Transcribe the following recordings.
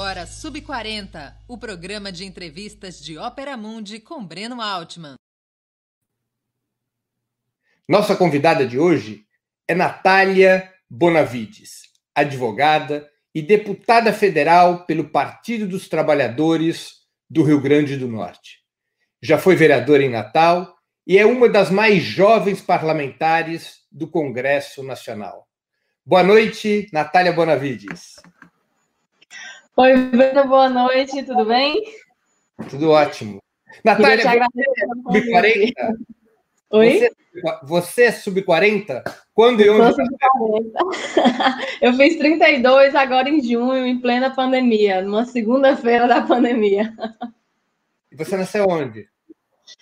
agora Sub 40, o programa de entrevistas de Ópera Mundi com Breno Altman. Nossa convidada de hoje é Natália Bonavides, advogada e deputada federal pelo Partido dos Trabalhadores do Rio Grande do Norte. Já foi vereadora em Natal e é uma das mais jovens parlamentares do Congresso Nacional. Boa noite, Natália Bonavides. Oi, Breno, boa noite, tudo bem? Tudo ótimo. Natália, você é sub-40? Oi? Você, você é sub-40? Quando e onde? Eu fiz 32 agora em junho, em plena pandemia, numa segunda-feira da pandemia. E você nasceu onde?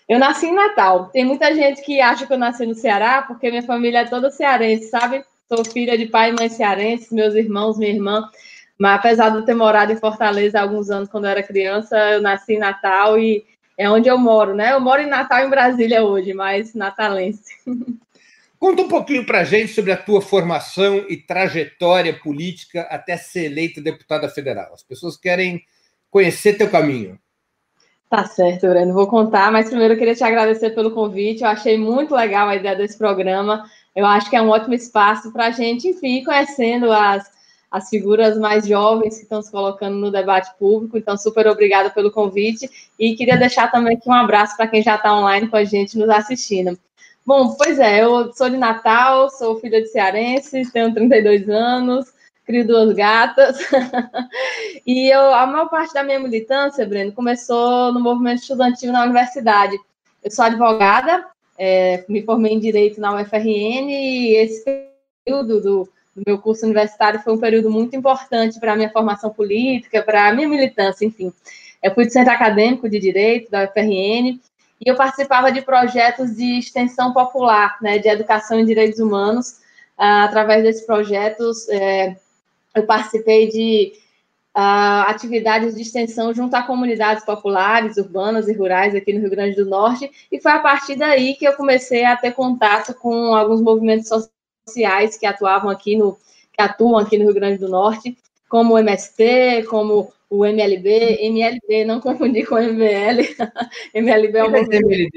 Eu nasci em Natal. Tem muita gente que acha que eu nasci no Ceará, porque minha família é toda cearense, sabe? Sou filha de pai e mãe cearenses, meus irmãos, minha irmã. Mas apesar de eu ter morado em Fortaleza há alguns anos quando eu era criança, eu nasci em Natal e é onde eu moro, né? Eu moro em Natal, em Brasília hoje, mas natalense. Conta um pouquinho para gente sobre a tua formação e trajetória política até ser eleita deputada federal. As pessoas querem conhecer teu caminho. Tá certo, Breno. Vou contar, mas primeiro eu queria te agradecer pelo convite. Eu achei muito legal a ideia desse programa. Eu acho que é um ótimo espaço para a gente, enfim, conhecendo as as figuras mais jovens que estão se colocando no debate público. Então, super obrigada pelo convite e queria deixar também aqui um abraço para quem já está online com a gente nos assistindo. Bom, pois é, eu sou de Natal, sou filha de cearense, tenho 32 anos, crio duas gatas. e eu, a maior parte da minha militância, Breno, começou no movimento estudantil na universidade. Eu sou advogada, é, me formei em Direito na UFRN e esse período do do meu curso universitário foi um período muito importante para a minha formação política, para a minha militância, enfim. Eu fui do Centro Acadêmico de Direito, da UFRN, e eu participava de projetos de extensão popular, né, de educação em direitos humanos. Ah, através desses projetos, é, eu participei de ah, atividades de extensão junto a comunidades populares, urbanas e rurais aqui no Rio Grande do Norte, e foi a partir daí que eu comecei a ter contato com alguns movimentos sociais sociais que atuavam aqui no que atuam aqui no Rio Grande do Norte, como o MST, como o MLB, MLB, não confundir com MBL. MLB é um movimento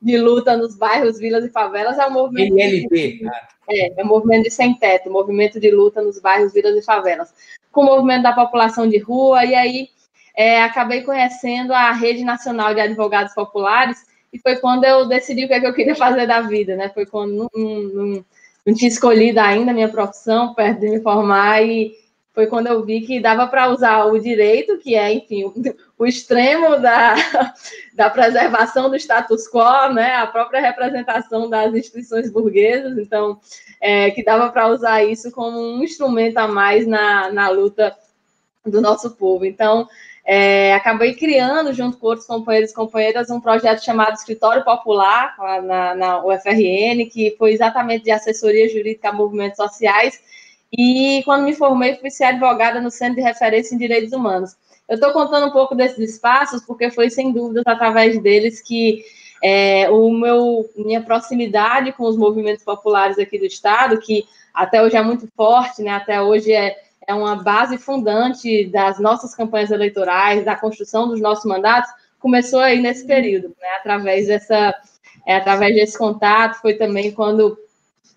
de luta nos bairros, vilas e favelas, é um movimento MLB. De, é, é um movimento de sem teto, movimento de luta nos bairros, vilas e favelas, com o movimento da população de rua, e aí é, acabei conhecendo a Rede Nacional de Advogados Populares, e foi quando eu decidi o que, é que eu queria fazer da vida, né? Foi quando, num, num, não tinha escolhido ainda a minha profissão, perto de me formar, e foi quando eu vi que dava para usar o direito, que é, enfim, o, extremo da, da preservação do status quo, né, a própria representação das instituições burguesas, então, é, que dava para usar isso como um instrumento a mais na, na luta do nosso povo. Então, é, acabei criando, junto com outros companheiros e companheiras, um projeto chamado Escritório Popular, na, na UFRN, que foi exatamente de assessoria jurídica a movimentos sociais. E quando me formei, fui ser advogada no Centro de Referência em Direitos Humanos. Eu estou contando um pouco desses espaços, porque foi sem dúvidas através deles que é, o meu, minha proximidade com os movimentos populares aqui do Estado, que até hoje é muito forte, né? até hoje é é uma base fundante das nossas campanhas eleitorais, da construção dos nossos mandatos, começou aí nesse período, né? Através dessa, é, através desse contato, foi também quando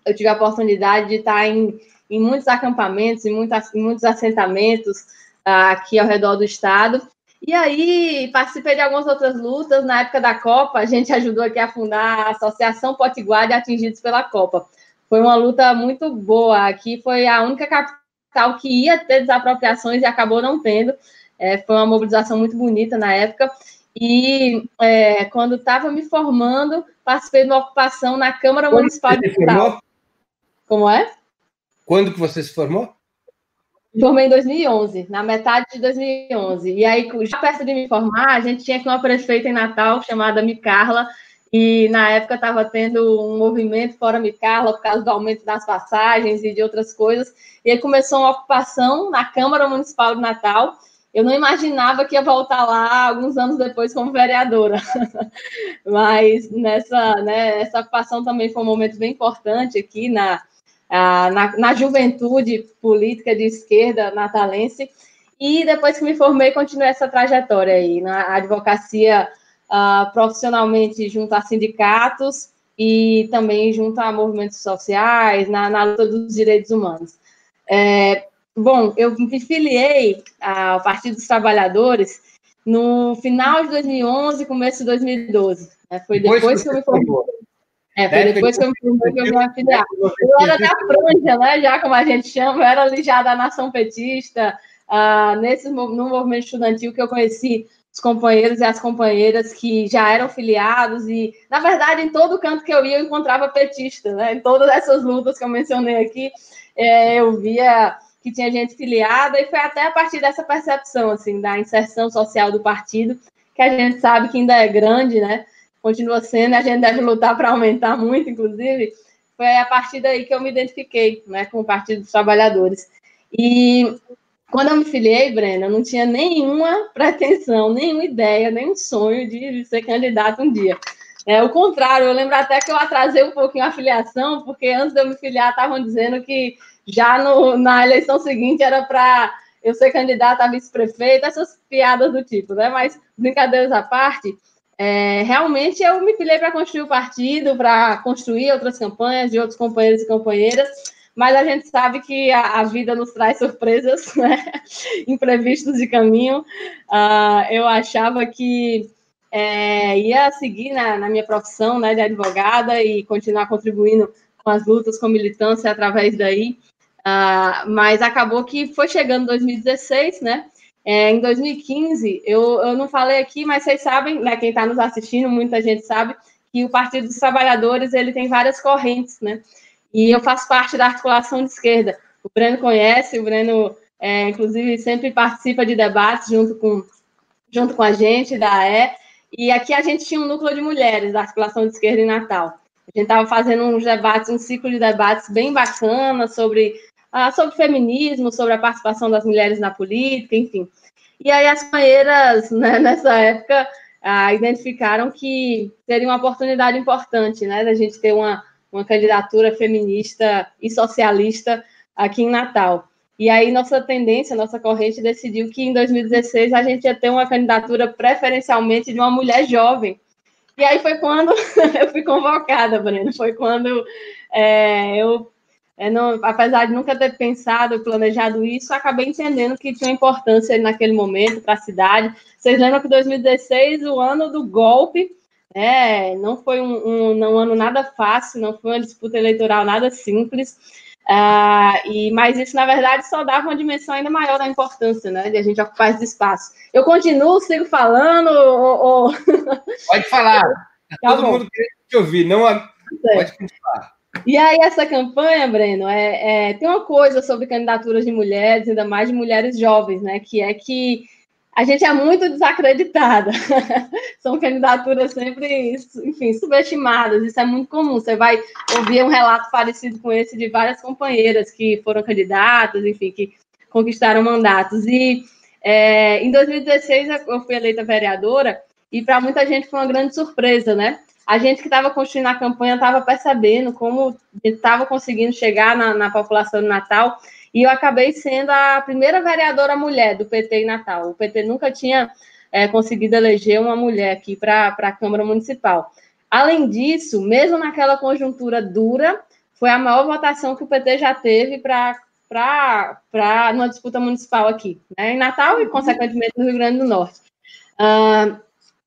eu tive a oportunidade de estar em, em muitos acampamentos, em, em muitos assentamentos uh, aqui ao redor do estado. E aí participei de algumas outras lutas. Na época da Copa, a gente ajudou aqui a fundar a Associação Potiguar de Atingidos pela Copa. Foi uma luta muito boa. Aqui foi a única capital tal que ia ter desapropriações e acabou não tendo. É, foi uma mobilização muito bonita na época. E é, quando estava me formando, participei de uma ocupação na Câmara quando Municipal de Natal. Como é? Quando que você se formou? Formei em 2011, na metade de 2011. E aí, já perto de me formar, a gente tinha aqui uma prefeita em Natal chamada Micarla, e na época estava tendo um movimento fora Micarla por causa do aumento das passagens e de outras coisas. E aí começou uma ocupação na Câmara Municipal de Natal. Eu não imaginava que ia voltar lá alguns anos depois como vereadora. Mas nessa, né, essa ocupação também foi um momento bem importante aqui na, na, na juventude política de esquerda natalense. E depois que me formei, continuei essa trajetória aí na advocacia uh, profissionalmente junto a sindicatos e também junto a movimentos sociais, na, na luta dos direitos humanos. É, bom, eu me filiei ao Partido dos Trabalhadores no final de 2011, começo de 2012. Né? Foi depois, depois que eu me formei. É, foi depois que eu me formei que eu me afiliar. Eu era da franja, né? Já como a gente chama, eu era ali já da nação petista, uh, nesse, no movimento estudantil que eu conheci os companheiros e as companheiras que já eram filiados e, na verdade, em todo canto que eu ia, eu encontrava petista, né? Em todas essas lutas que eu mencionei aqui, é, eu via que tinha gente filiada e foi até a partir dessa percepção, assim, da inserção social do partido, que a gente sabe que ainda é grande, né? Continua sendo, a gente deve lutar para aumentar muito, inclusive. Foi a partir daí que eu me identifiquei, né, com o Partido dos Trabalhadores. E quando eu me filiei, Brena, eu não tinha nenhuma pretensão, nenhuma ideia, nenhum sonho de ser candidato um dia. É o contrário, eu lembro até que eu atrasei um pouquinho a filiação, porque antes de eu me filiar, estavam dizendo que já no, na eleição seguinte era para eu ser candidata a vice-prefeito, essas piadas do tipo, né? Mas, brincadeiras à parte, é, realmente eu me filiei para construir o partido, para construir outras campanhas de outros companheiros e companheiras mas a gente sabe que a, a vida nos traz surpresas, né? imprevistos de caminho. Uh, eu achava que é, ia seguir na, na, minha profissão né, de advogada e continuar contribuindo com as lutas, com militância através daí, uh, mas acabou que foi chegando 2016, né? É, em 2015, eu, eu não falei aqui, mas vocês sabem, né, quem está nos assistindo, muita gente sabe, que o Partido dos Trabalhadores ele tem várias correntes, né? E eu faço parte da articulação de esquerda. O Breno conhece, o Breno, é, inclusive, sempre participa de debates junto com, junto com a gente, da AE. E aqui a gente tinha um núcleo de mulheres da articulação de esquerda em Natal. A gente estava fazendo uns debates, um ciclo de debates bem bacana sobre, ah, sobre feminismo, sobre a participação das mulheres na política, enfim. E aí as companheiras, né, nessa época, ah, identificaram que seria uma oportunidade importante, né, da gente ter uma uma candidatura feminista e socialista aqui em Natal. E aí nossa tendência, nossa corrente decidiu que em 2016 a gente ia ter uma candidatura preferencialmente de uma mulher jovem. E aí foi quando eu fui convocada, Breno. Foi quando é, eu, é, não, apesar de nunca ter pensado, planejado isso, acabei entendendo que tinha importância naquele momento para a cidade. Vocês lembram que 2016, o ano do golpe, é, não foi um, um, um, ano nada fácil, não foi uma disputa eleitoral nada simples. Uh, e, mas isso, na verdade, só dava uma dimensão ainda maior da importância né, de a gente ocupar esse espaço. Eu continuo, sigo falando? Ou, ou... Pode falar. Tá Todo bom. mundo quer te ouvir, não a... pode continuar. E aí, essa campanha, Breno, é, é, tem uma coisa sobre candidaturas de mulheres, ainda mais de mulheres jovens, né? Que é que a gente é muito desacreditada. São candidaturas sempre, enfim, subestimadas. Isso é muito comum. Você vai ouvir um relato parecido com esse de várias companheiras que foram candidatas, enfim, que conquistaram mandatos. E é, em 2016 eu fui eleita vereadora e para muita gente foi uma grande surpresa, né? A gente que estava construindo a campanha estava percebendo como estava conseguindo chegar na, na população do Natal e eu acabei sendo a primeira vereadora mulher do PT em Natal. O PT nunca tinha é, conseguido eleger uma mulher aqui para a Câmara Municipal. Além disso, mesmo naquela conjuntura dura, foi a maior votação que o PT já teve para para uma disputa municipal aqui, né, em Natal e, consequentemente, no Rio Grande do Norte. Uh,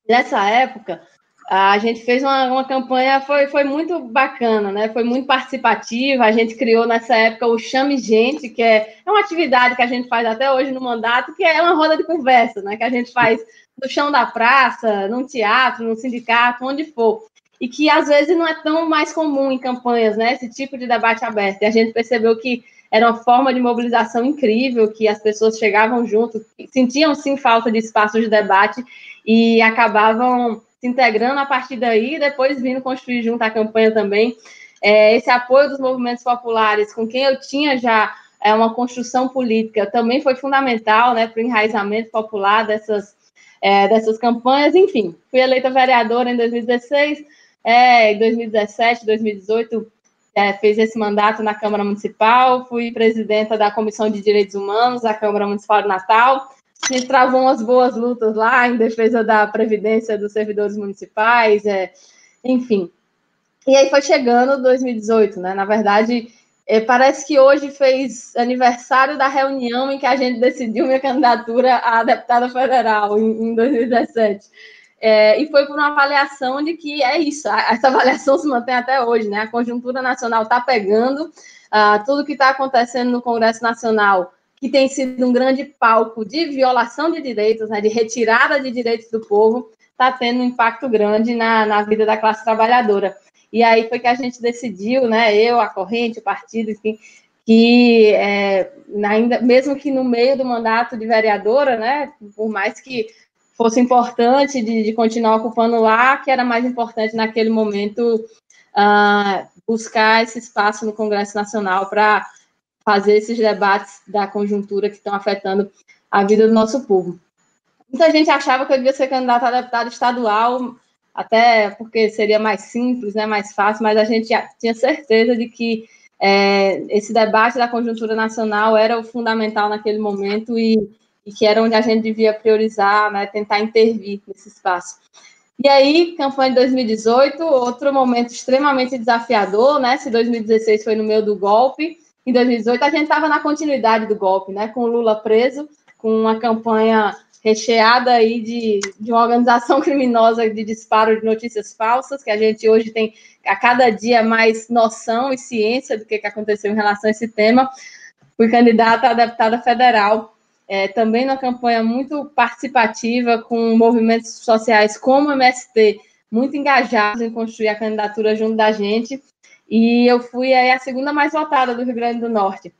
nessa época, a gente fez uma, uma campanha, foi, foi muito bacana, né? Foi muito participativa. A gente criou nessa época o Chame Gente, que é, é uma atividade que a gente faz até hoje no mandato, que é uma roda de conversa, né? Que a gente faz no chão da praça, num teatro, num sindicato, onde for. E que às vezes não é tão mais comum em campanhas, né? Esse tipo de debate aberto. E a gente percebeu que era uma forma de mobilização incrível, que as pessoas chegavam junto, sentiam sim falta de espaço de debate e acabavam se integrando a partir daí depois vindo construir junto a campanha também. É, esse apoio dos movimentos populares, com quem eu tinha já é, uma construção política, também foi fundamental né, para o enraizamento popular dessas, é, dessas campanhas. Enfim, fui eleita vereadora em 2016, é, em 2017, 2018, é, fez esse mandato na Câmara Municipal, fui presidenta da Comissão de Direitos Humanos da Câmara Municipal de Natal. A gente travou umas boas lutas lá em defesa da previdência dos servidores municipais, é, enfim. E aí foi chegando 2018, né? Na verdade, é, parece que hoje fez aniversário da reunião em que a gente decidiu minha candidatura a deputada federal em, em 2017. É, e foi por uma avaliação de que é isso, essa avaliação se mantém até hoje, né? A conjuntura nacional está pegando, uh, tudo que está acontecendo no Congresso Nacional, que tem sido um grande palco de violação de direitos, né, de retirada de direitos do povo, está tendo um impacto grande na, na vida da classe trabalhadora. E aí foi que a gente decidiu, né? Eu, a corrente, o partido, enfim, que é, ainda, mesmo que no meio do mandato de vereadora, né? Por mais que fosse importante de, de, continuar ocupando lá, que era mais importante naquele momento uh, buscar esse espaço no Congresso Nacional para fazer esses debates da conjuntura que estão afetando a vida do nosso povo. Muita gente achava que eu devia ser candidata a deputado estadual, até porque seria mais simples, né, mais fácil, mas a gente tinha certeza de que é, esse debate da conjuntura nacional era o fundamental naquele momento e e que era onde a gente devia priorizar, né, tentar intervir nesse espaço. E aí, campanha de 2018, outro momento extremamente desafiador, né? Se 2016 foi no meio do golpe, em 2018 a gente estava na continuidade do golpe, né? Com o Lula preso, com uma campanha recheada aí de, de uma organização criminosa de disparo de notícias falsas, que a gente hoje tem a cada dia mais noção e ciência do que, que aconteceu em relação a esse tema. Fui candidata a deputada federal é, também numa campanha muito participativa, com movimentos sociais como o MST, muito engajados em construir a candidatura junto da gente. E eu fui aí a segunda mais votada do Rio Grande do Norte.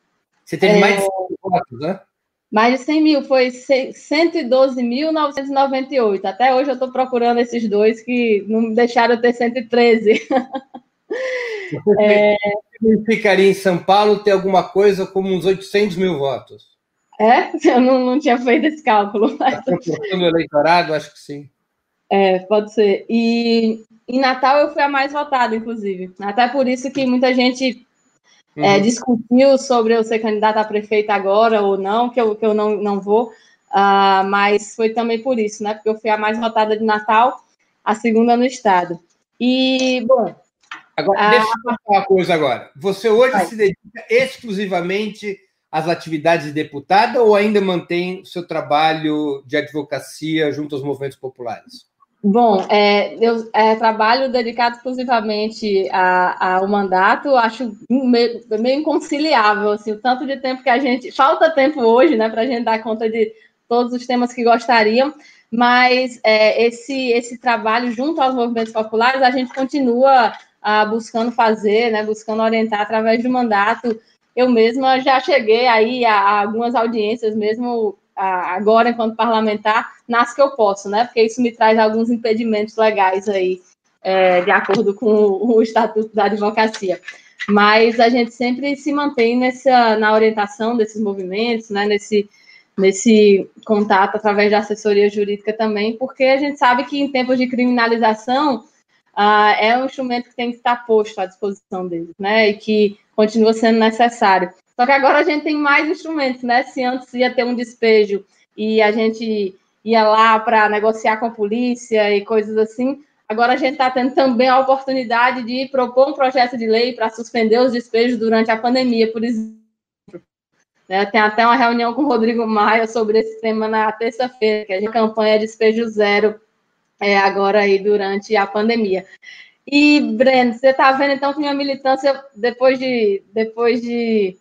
Você teve é, mais de 100 votos, né? Mais de 100 mil, foi 112.998. Até hoje eu estou procurando esses dois que não deixaram ter 113. Você é... ficaria em São Paulo ter alguma coisa como uns 800 mil votos. É? Eu não, não tinha feito esse cálculo. Está o eleitorado? Acho que sim. É, pode ser. E em Natal eu fui a mais votada, inclusive. Até por isso que muita gente é, uhum. é, discutiu sobre eu ser candidata a prefeita agora ou não, que eu, que eu não, não vou. Uh, mas foi também por isso, né? Porque eu fui a mais votada de Natal, a segunda no estado. E, bom. Agora, uh, deixa eu falar uma coisa agora. Você hoje vai. se dedica exclusivamente as atividades de deputada ou ainda mantém o seu trabalho de advocacia junto aos movimentos populares? Bom, é, eu é, trabalho dedicado exclusivamente ao mandato, acho meio, meio inconciliável, assim, o tanto de tempo que a gente. Falta tempo hoje, né, para a gente dar conta de todos os temas que gostariam, mas é, esse, esse trabalho junto aos movimentos populares a gente continua ah, buscando fazer, né, buscando orientar através do mandato eu mesma já cheguei aí a, a algumas audiências, mesmo a, agora enquanto parlamentar, nas que eu posso, né? Porque isso me traz alguns impedimentos legais aí, é, de acordo com o, o Estatuto da Advocacia. Mas a gente sempre se mantém nessa, na orientação desses movimentos, né? Nesse, nesse contato através da assessoria jurídica também, porque a gente sabe que em tempos de criminalização é um instrumento que tem que estar posto à disposição deles, né? E que continua sendo necessário. Só que agora a gente tem mais instrumentos, né? Se antes ia ter um despejo e a gente ia lá para negociar com a polícia e coisas assim, agora a gente está tendo também a oportunidade de propor um projeto de lei para suspender os despejos durante a pandemia, por exemplo. Né, tem até uma reunião com o Rodrigo Maia sobre esse tema na terça-feira, que a campanha Despejo Zero, é, agora aí durante a pandemia. E, Breno, você está vendo então que minha militância, depois de, depois de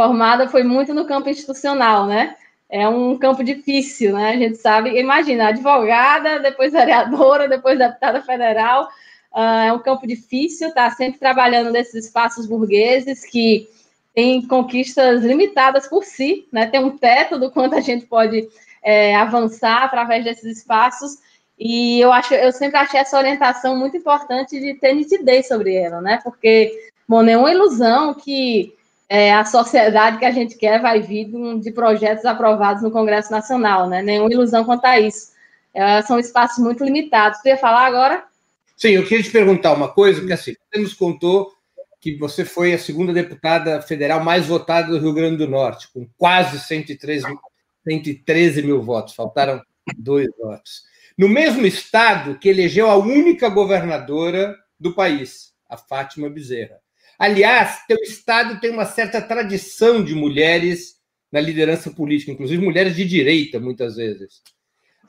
formada, foi muito no campo institucional, né? É um campo difícil, né? A gente sabe, imagina, advogada, depois vereadora, depois deputada federal, uh, é um campo difícil, está sempre trabalhando nesses espaços burgueses que têm conquistas limitadas por si, né? Tem um teto do quanto a gente pode é, avançar através desses espaços, e eu acho, eu sempre achei essa orientação muito importante de ter nitidez sobre ela, né? Porque, bom, nenhuma ilusão que é, a sociedade que a gente quer vai vir de projetos aprovados no Congresso Nacional, né? Nenhuma ilusão quanto a isso. É, são espaços muito limitados. Você ia falar agora? Sim, eu queria te perguntar uma coisa, porque assim, você nos contou que você foi a segunda deputada federal mais votada do Rio Grande do Norte, com quase 113, 113 mil votos, faltaram dois votos. No mesmo estado que elegeu a única governadora do país, a Fátima Bezerra. Aliás, teu estado tem uma certa tradição de mulheres na liderança política, inclusive mulheres de direita, muitas vezes.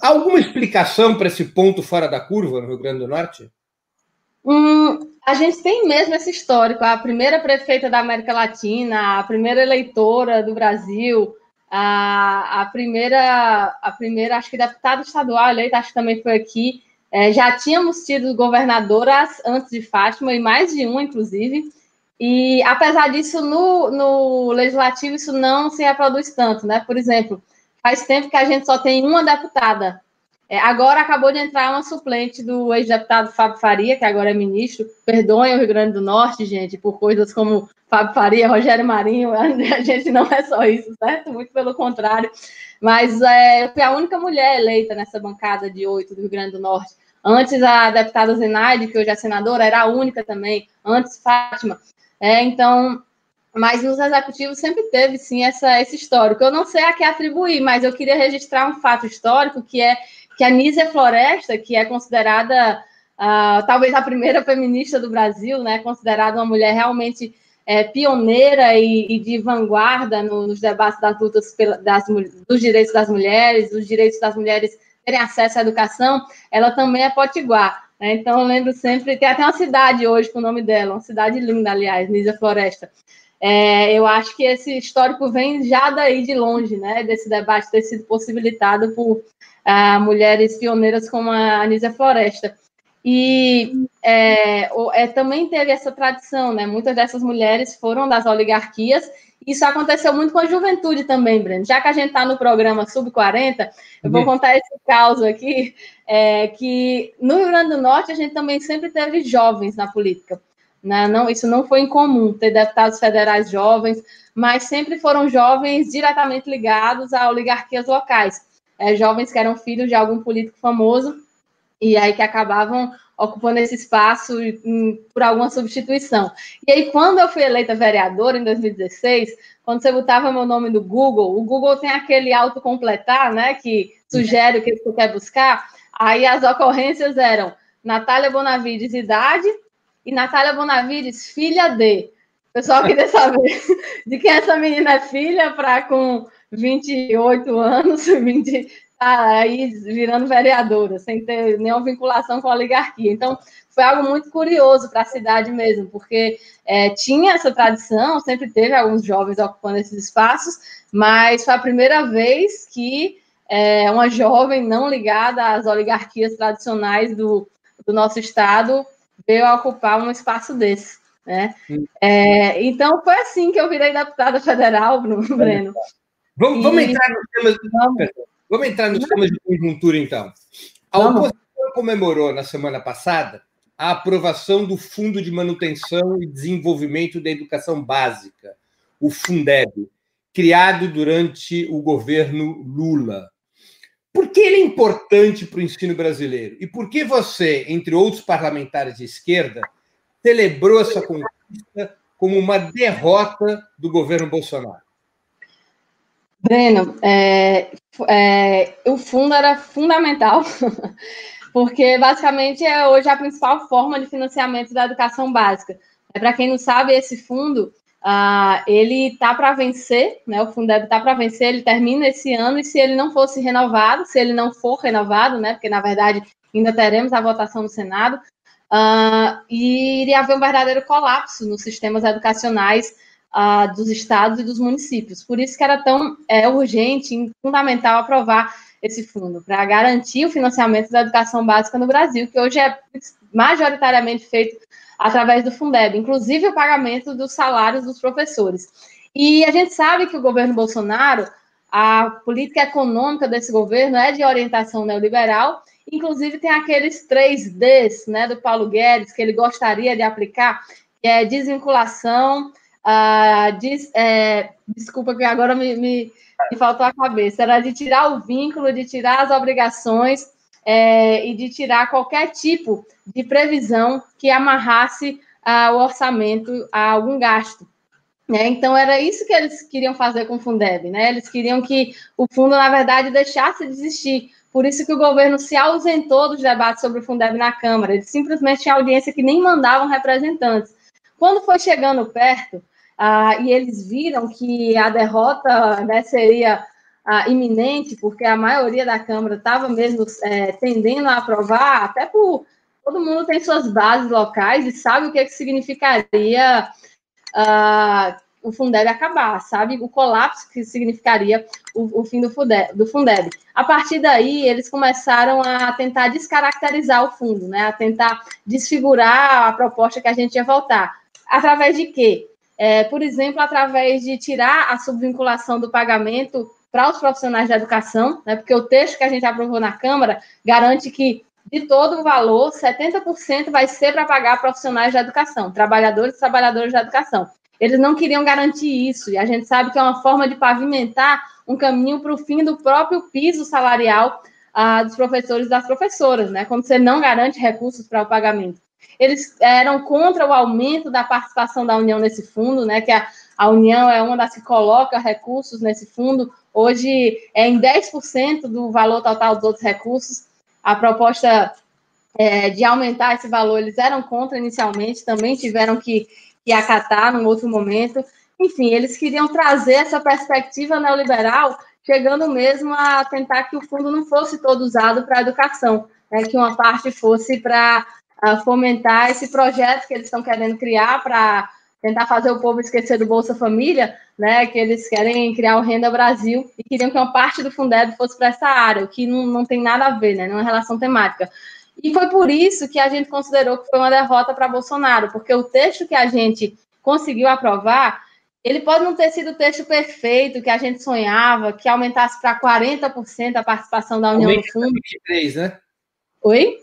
Há alguma explicação para esse ponto fora da curva no Rio Grande do Norte? Hum, a gente tem mesmo esse histórico. A primeira prefeita da América Latina, a primeira eleitora do Brasil, a, a primeira, a primeira, acho que deputada estadual eleita, acho que também foi aqui. É, já tínhamos tido governadoras antes de Fátima, e mais de uma, inclusive. E, apesar disso, no, no legislativo, isso não se reproduz tanto, né? Por exemplo, faz tempo que a gente só tem uma deputada é, agora acabou de entrar uma suplente do ex-deputado Fábio Faria, que agora é ministro. Perdoem o Rio Grande do Norte, gente, por coisas como Fábio Faria, Rogério Marinho. A gente não é só isso, certo? Muito pelo contrário. Mas é, eu fui a única mulher eleita nessa bancada de oito do Rio Grande do Norte. Antes, a deputada Zenaide, que hoje é senadora, era a única também. Antes, Fátima. É, então, mas nos executivos sempre teve, sim, essa, esse histórico. Eu não sei a que atribuir, mas eu queria registrar um fato histórico que é que a Nízia Floresta, que é considerada uh, talvez a primeira feminista do Brasil, né, considerada uma mulher realmente é, pioneira e, e, de vanguarda no, nos debates das lutas pela, das, dos direitos das mulheres, dos direitos das mulheres terem acesso à educação, ela também é potiguar. Né? Então, eu lembro sempre, tem até uma cidade hoje com o nome dela, uma cidade linda, aliás, Nízia Floresta. É, eu acho que esse histórico vem já daí de longe, né, desse debate ter sido possibilitado por a mulheres pioneiras como a Anísia Floresta. E é, é, também teve essa tradição, né? Muitas dessas mulheres foram das oligarquias. Isso aconteceu muito com a juventude também, Breno. Já que a gente está no programa Sub-40, eu vou uhum. contar esse caso aqui, é, que no Rio Grande do Norte a gente também sempre teve jovens na política. Né? Não, isso não foi incomum, ter deputados federais jovens, mas sempre foram jovens diretamente ligados a oligarquias locais é, jovens que eram filhos de algum político famoso e aí que acabavam ocupando esse espaço em, por alguma substituição. E aí, quando eu fui eleita vereadora em 2016, quando você botava meu nome no Google, o Google tem aquele autocompletar, né, que sugere o que você quer buscar. Aí as ocorrências eram Natália Bonavides, idade, e Natália Bonavides, filha de. O pessoal queria saber de quem essa menina é filha, para com 28 anos, 20, tá aí virando vereadora, sem ter nenhuma vinculação com a oligarquia. Então, foi algo muito curioso para a cidade mesmo, porque é, tinha essa tradição, sempre teve alguns jovens ocupando esses espaços, mas foi a primeira vez que é, uma jovem não ligada às oligarquias tradicionais do, do nosso estado veio a ocupar um espaço desse. Né? É, então, foi assim que eu virei deputada federal, Breno. Vamos, vamos entrar nos temas. Vamos, vamos entrar nos temas de conjuntura, então. A oposição comemorou na semana passada a aprovação do Fundo de Manutenção e Desenvolvimento da Educação Básica, o Fundeb, criado durante o governo Lula. Por que ele é importante para o ensino brasileiro? E por que você, entre outros parlamentares de esquerda, celebrou essa conquista como uma derrota do governo Bolsonaro? Breno, é, é, o fundo era fundamental, porque basicamente é hoje a principal forma de financiamento da educação básica. É, para quem não sabe, esse fundo ah, ele está para vencer, né? O Fundeb está para vencer, ele termina esse ano, e se ele não fosse renovado, se ele não for renovado, né? Porque na verdade ainda teremos a votação no Senado, ah, iria haver um verdadeiro colapso nos sistemas educacionais uh, dos estados e dos municípios. Por isso que era tão é, urgente e fundamental aprovar esse fundo, para garantir o financiamento da educação básica no Brasil, que hoje é majoritariamente feito através do Fundeb, inclusive o pagamento dos salários dos professores. E a gente sabe que o governo Bolsonaro, a política econômica desse governo é de orientação neoliberal, inclusive tem aqueles três Ds né, do Paulo Guedes que ele gostaria de aplicar, que é desvinculação, ah, diz, é, desculpa que agora me, me, me, faltou a cabeça, era de tirar o vínculo, de tirar as obrigações é, e de tirar qualquer tipo de previsão que amarrasse ah, o orçamento a algum gasto. Né? Então, era isso que eles queriam fazer com o Fundeb. Né? Eles queriam que o fundo, na verdade, deixasse de existir. Por isso que o governo se ausentou dos debates sobre o Fundeb na Câmara. Eles simplesmente tinham audiência que nem mandavam representantes. Quando foi chegando perto, ah, e eles viram que a derrota né, seria ah, iminente, porque a maioria da Câmara estava mesmo é, tendendo a aprovar, até por todo mundo tem suas bases locais e sabe o que, é que significaria uh, o Fundeb acabar, sabe? O colapso que significaria o, o fim do Fundeb, do Fundeb. A partir daí, eles começaram a tentar descaracterizar o fundo, né? A tentar desfigurar a proposta que a gente ia votar. Através de quê? É, por exemplo, através de tirar a subvinculação do pagamento para os profissionais da educação, né? Porque o texto que a gente aprovou na Câmara garante que de todo o valor, 70% vai ser para pagar profissionais da educação, trabalhadores e trabalhadoras da educação. Eles não queriam garantir isso, e a gente sabe que é uma forma de pavimentar um caminho para o fim do próprio piso salarial ah, dos professores e das professoras, né? Quando você não garante recursos para o pagamento. Eles eram contra o aumento da participação da União nesse fundo, né? Que a, a União é uma das que coloca recursos nesse fundo. Hoje é em 10% do valor total dos outros recursos. A proposta é, de aumentar esse valor, eles eram contra inicialmente, também tiveram que que acatar num outro momento. Enfim, eles queriam trazer essa perspectiva neoliberal, chegando mesmo a tentar que o fundo não fosse todo usado para a educação, né, que uma parte fosse para fomentar esse projeto que eles estão querendo criar para tentar fazer o povo esquecer do Bolsa Família, né, que eles querem criar o Renda Brasil e queriam que uma parte do Fundeb fosse para essa área, o que não, não tem nada a ver, né, não é relação temática. E foi por isso que a gente considerou que foi uma derrota para Bolsonaro, porque o texto que a gente conseguiu aprovar, ele pode não ter sido o texto perfeito que a gente sonhava, que aumentasse para 40% a participação da União no fundo. 23, né? Oi?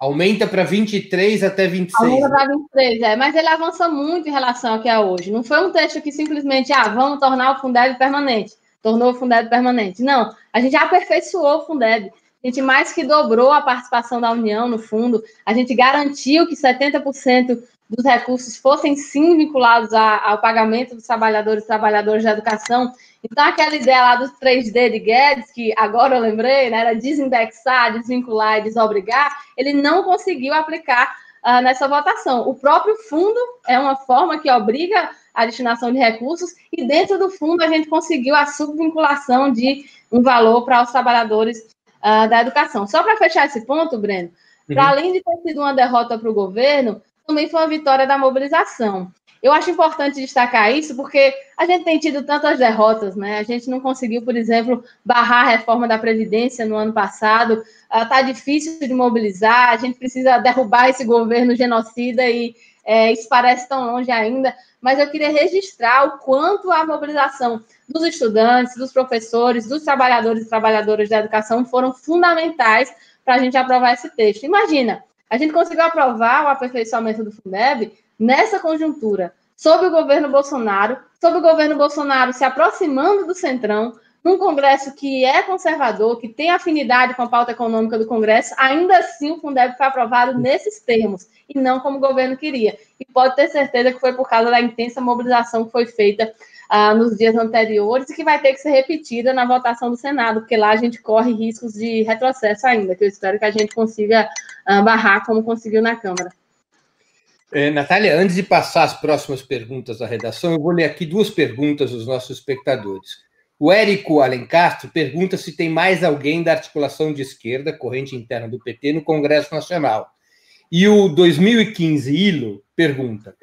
Aumenta para 23 até 26. Aumenta para 23, é, mas ele avança muito em relação ao que é hoje. Não foi um texto que simplesmente, ah, vamos tornar o Fundeb permanente. Tornou o Fundeb permanente. Não, a gente aperfeiçoou o Fundeb. A gente mais que dobrou a participação da União no fundo, a gente garantiu que 70% dos recursos fossem sim vinculados ao pagamento dos trabalhadores e trabalhadoras da educação. Então, aquela ideia lá dos 3D de Guedes, que agora eu lembrei, né, era desindexar, desvincular e desobrigar, ele não conseguiu aplicar uh, nessa votação. O próprio fundo é uma forma que obriga a destinação de recursos, e dentro do fundo a gente conseguiu a subvinculação de um valor para os trabalhadores uh, da educação. Só para fechar esse ponto, Breno, uhum. para além de ter sido uma derrota para o governo, também foi uma vitória da mobilização. Eu acho importante destacar isso porque a gente tem tido tantas derrotas, né? A gente não conseguiu, por exemplo, barrar a reforma da Previdência no ano passado. Está uh, difícil de mobilizar, a gente precisa derrubar esse governo genocida e é, isso parece tão longe ainda. Mas eu queria registrar o quanto a mobilização dos estudantes, dos professores, dos trabalhadores e trabalhadoras da educação foram fundamentais para a gente aprovar esse texto. Imagina, a gente conseguiu aprovar o aperfeiçoamento do Fundeb nessa conjuntura, sob o governo Bolsonaro, sob o governo Bolsonaro se aproximando do Centrão, num Congresso que é conservador, que tem afinidade com a pauta econômica do Congresso, ainda assim o Fundeb foi aprovado nesses termos, e não como o governo queria. E pode ter certeza que foi por causa da intensa mobilização que foi feita ah, nos dias anteriores e que vai ter que ser repetida na votação do Senado, porque lá a gente corre riscos de retrocesso ainda, que eu espero que a gente consiga barrar como conseguiu na Câmara. É, Natália, antes de passar as próximas perguntas da redação, eu vou ler aqui duas perguntas dos nossos espectadores. O Érico Alencastro pergunta se tem mais alguém da articulação de esquerda, corrente interna do PT, no Congresso Nacional. E o 2015 ILO pergunta: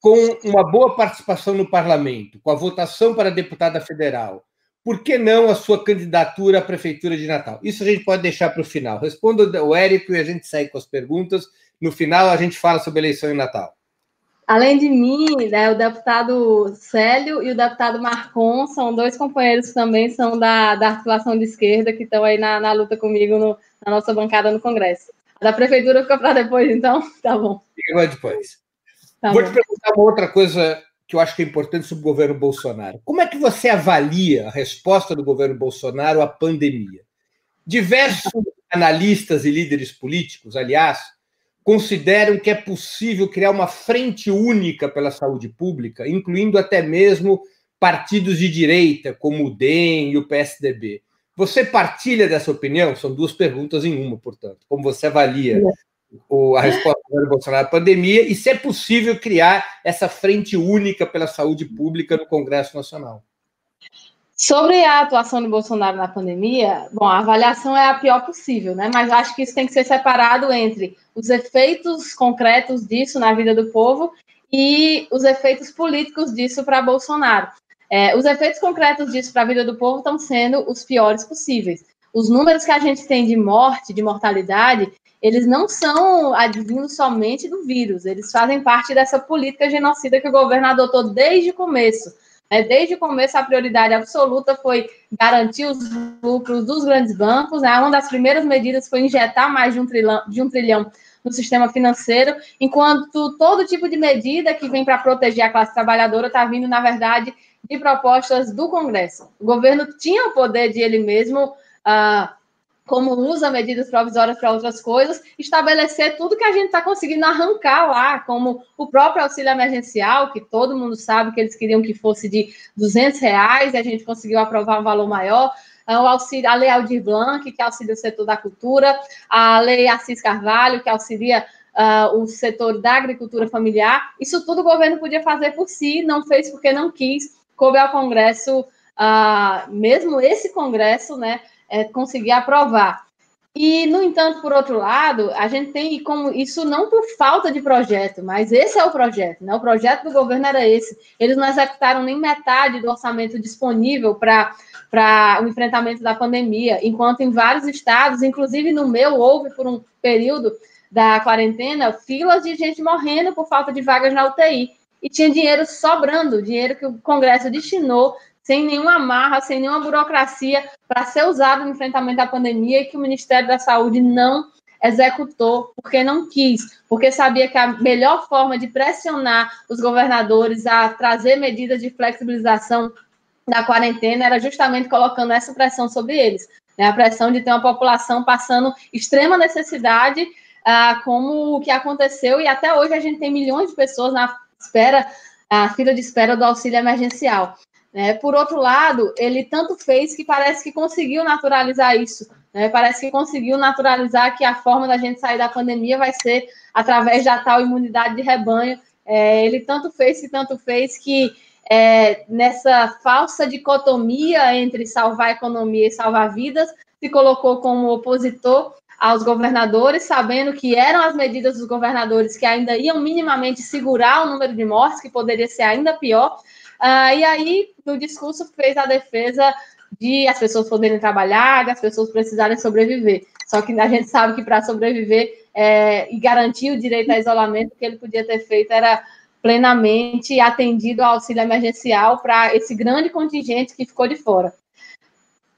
com uma boa participação no parlamento, com a votação para deputada federal, por que não a sua candidatura à prefeitura de Natal? Isso a gente pode deixar para o final. Responda o Érico e a gente segue com as perguntas. No final, a gente fala sobre eleição em Natal. Além de mim, né, o deputado Célio e o deputado Marcon são dois companheiros que também são da, da articulação de esquerda, que estão aí na, na luta comigo no, na nossa bancada no Congresso. A da prefeitura fica para depois, então? Tá bom. Fica depois. Tá Vou bom. te perguntar uma outra coisa que eu acho que é importante sobre o governo Bolsonaro. Como é que você avalia a resposta do governo Bolsonaro à pandemia? Diversos analistas e líderes políticos, aliás, consideram que é possível criar uma frente única pela saúde pública, incluindo até mesmo partidos de direita, como o DEM e o PSDB. Você partilha dessa opinião? São duas perguntas em uma, portanto. Como você avalia a resposta do Bolsonaro à pandemia e se é possível criar essa frente única pela saúde pública no Congresso Nacional? Sobre a atuação do Bolsonaro na pandemia, bom, a avaliação é a pior possível, né? Mas acho que isso tem que ser separado entre os efeitos concretos disso na vida do povo e os efeitos políticos disso para Bolsonaro. É, os efeitos concretos disso para a vida do povo estão sendo os piores possíveis. Os números que a gente tem de morte, de mortalidade, eles não são advindos somente do vírus, eles fazem parte dessa política genocida que o governo adotou desde o começo né? Desde o começo, a prioridade absoluta foi garantir os lucros dos grandes bancos. Né? Uma das primeiras medidas foi injetar mais de um trilhão, de um trilhão no sistema financeiro, enquanto todo tipo de medida que vem para proteger a classe trabalhadora está vindo, na verdade, de propostas do Congresso. O governo tinha o poder de ele mesmo uh, como usa medidas provisórias para outras coisas, estabelecer tudo que a gente está conseguindo arrancar lá, como o próprio auxílio emergencial, que todo mundo sabe que eles queriam que fosse de 200 reais, e a gente conseguiu aprovar um valor maior, ah, o auxílio, a Lei Aldir Blanc, que auxilia o setor da cultura, a Lei Assis Carvalho, que auxilia uh, o setor da agricultura familiar, isso tudo o governo podia fazer por si, não fez porque não quis, coube ao Congresso, uh, mesmo esse Congresso, né, é, conseguir aprovar. E, no entanto, por outro lado, a gente tem como isso não por falta de projeto, mas esse é o projeto, né? O projeto do governo era esse. Eles não executaram nem metade do orçamento disponível para o enfrentamento da pandemia, enquanto em vários estados, inclusive no meu, houve por um período da quarentena filas de gente morrendo por falta de vagas na UTI. E tinha dinheiro sobrando, dinheiro que o Congresso destinou sem nenhuma amarra, sem nenhuma burocracia, para ser usado no enfrentamento da pandemia e que o Ministério da Saúde não executou porque não quis, porque sabia que a melhor forma de pressionar os governadores a trazer medidas de flexibilização da quarentena era justamente colocando essa pressão sobre eles, né? a pressão de ter uma população passando extrema necessidade, ah, como o que aconteceu, e até hoje a gente tem milhões de pessoas na espera, a fila de espera do auxílio emergencial. Né? Por outro lado, ele tanto fez que parece que conseguiu naturalizar isso. Né? Parece que conseguiu naturalizar que a forma da gente sair da pandemia vai ser através da tal imunidade de rebanho. É, ele tanto fez que tanto fez que é, nessa falsa dicotomia entre salvar a economia e salvar vidas, se colocou como opositor aos governadores, sabendo que eram as medidas dos governadores que ainda iam minimamente segurar o número de mortes, que poderia ser ainda pior, Uh, e aí, no discurso, fez a defesa de as pessoas poderem trabalhar, as pessoas precisarem sobreviver. Só que a gente sabe que para sobreviver é, e garantir o direito a isolamento, o que ele podia ter feito era plenamente atendido ao auxílio emergencial para esse grande contingente que ficou de fora.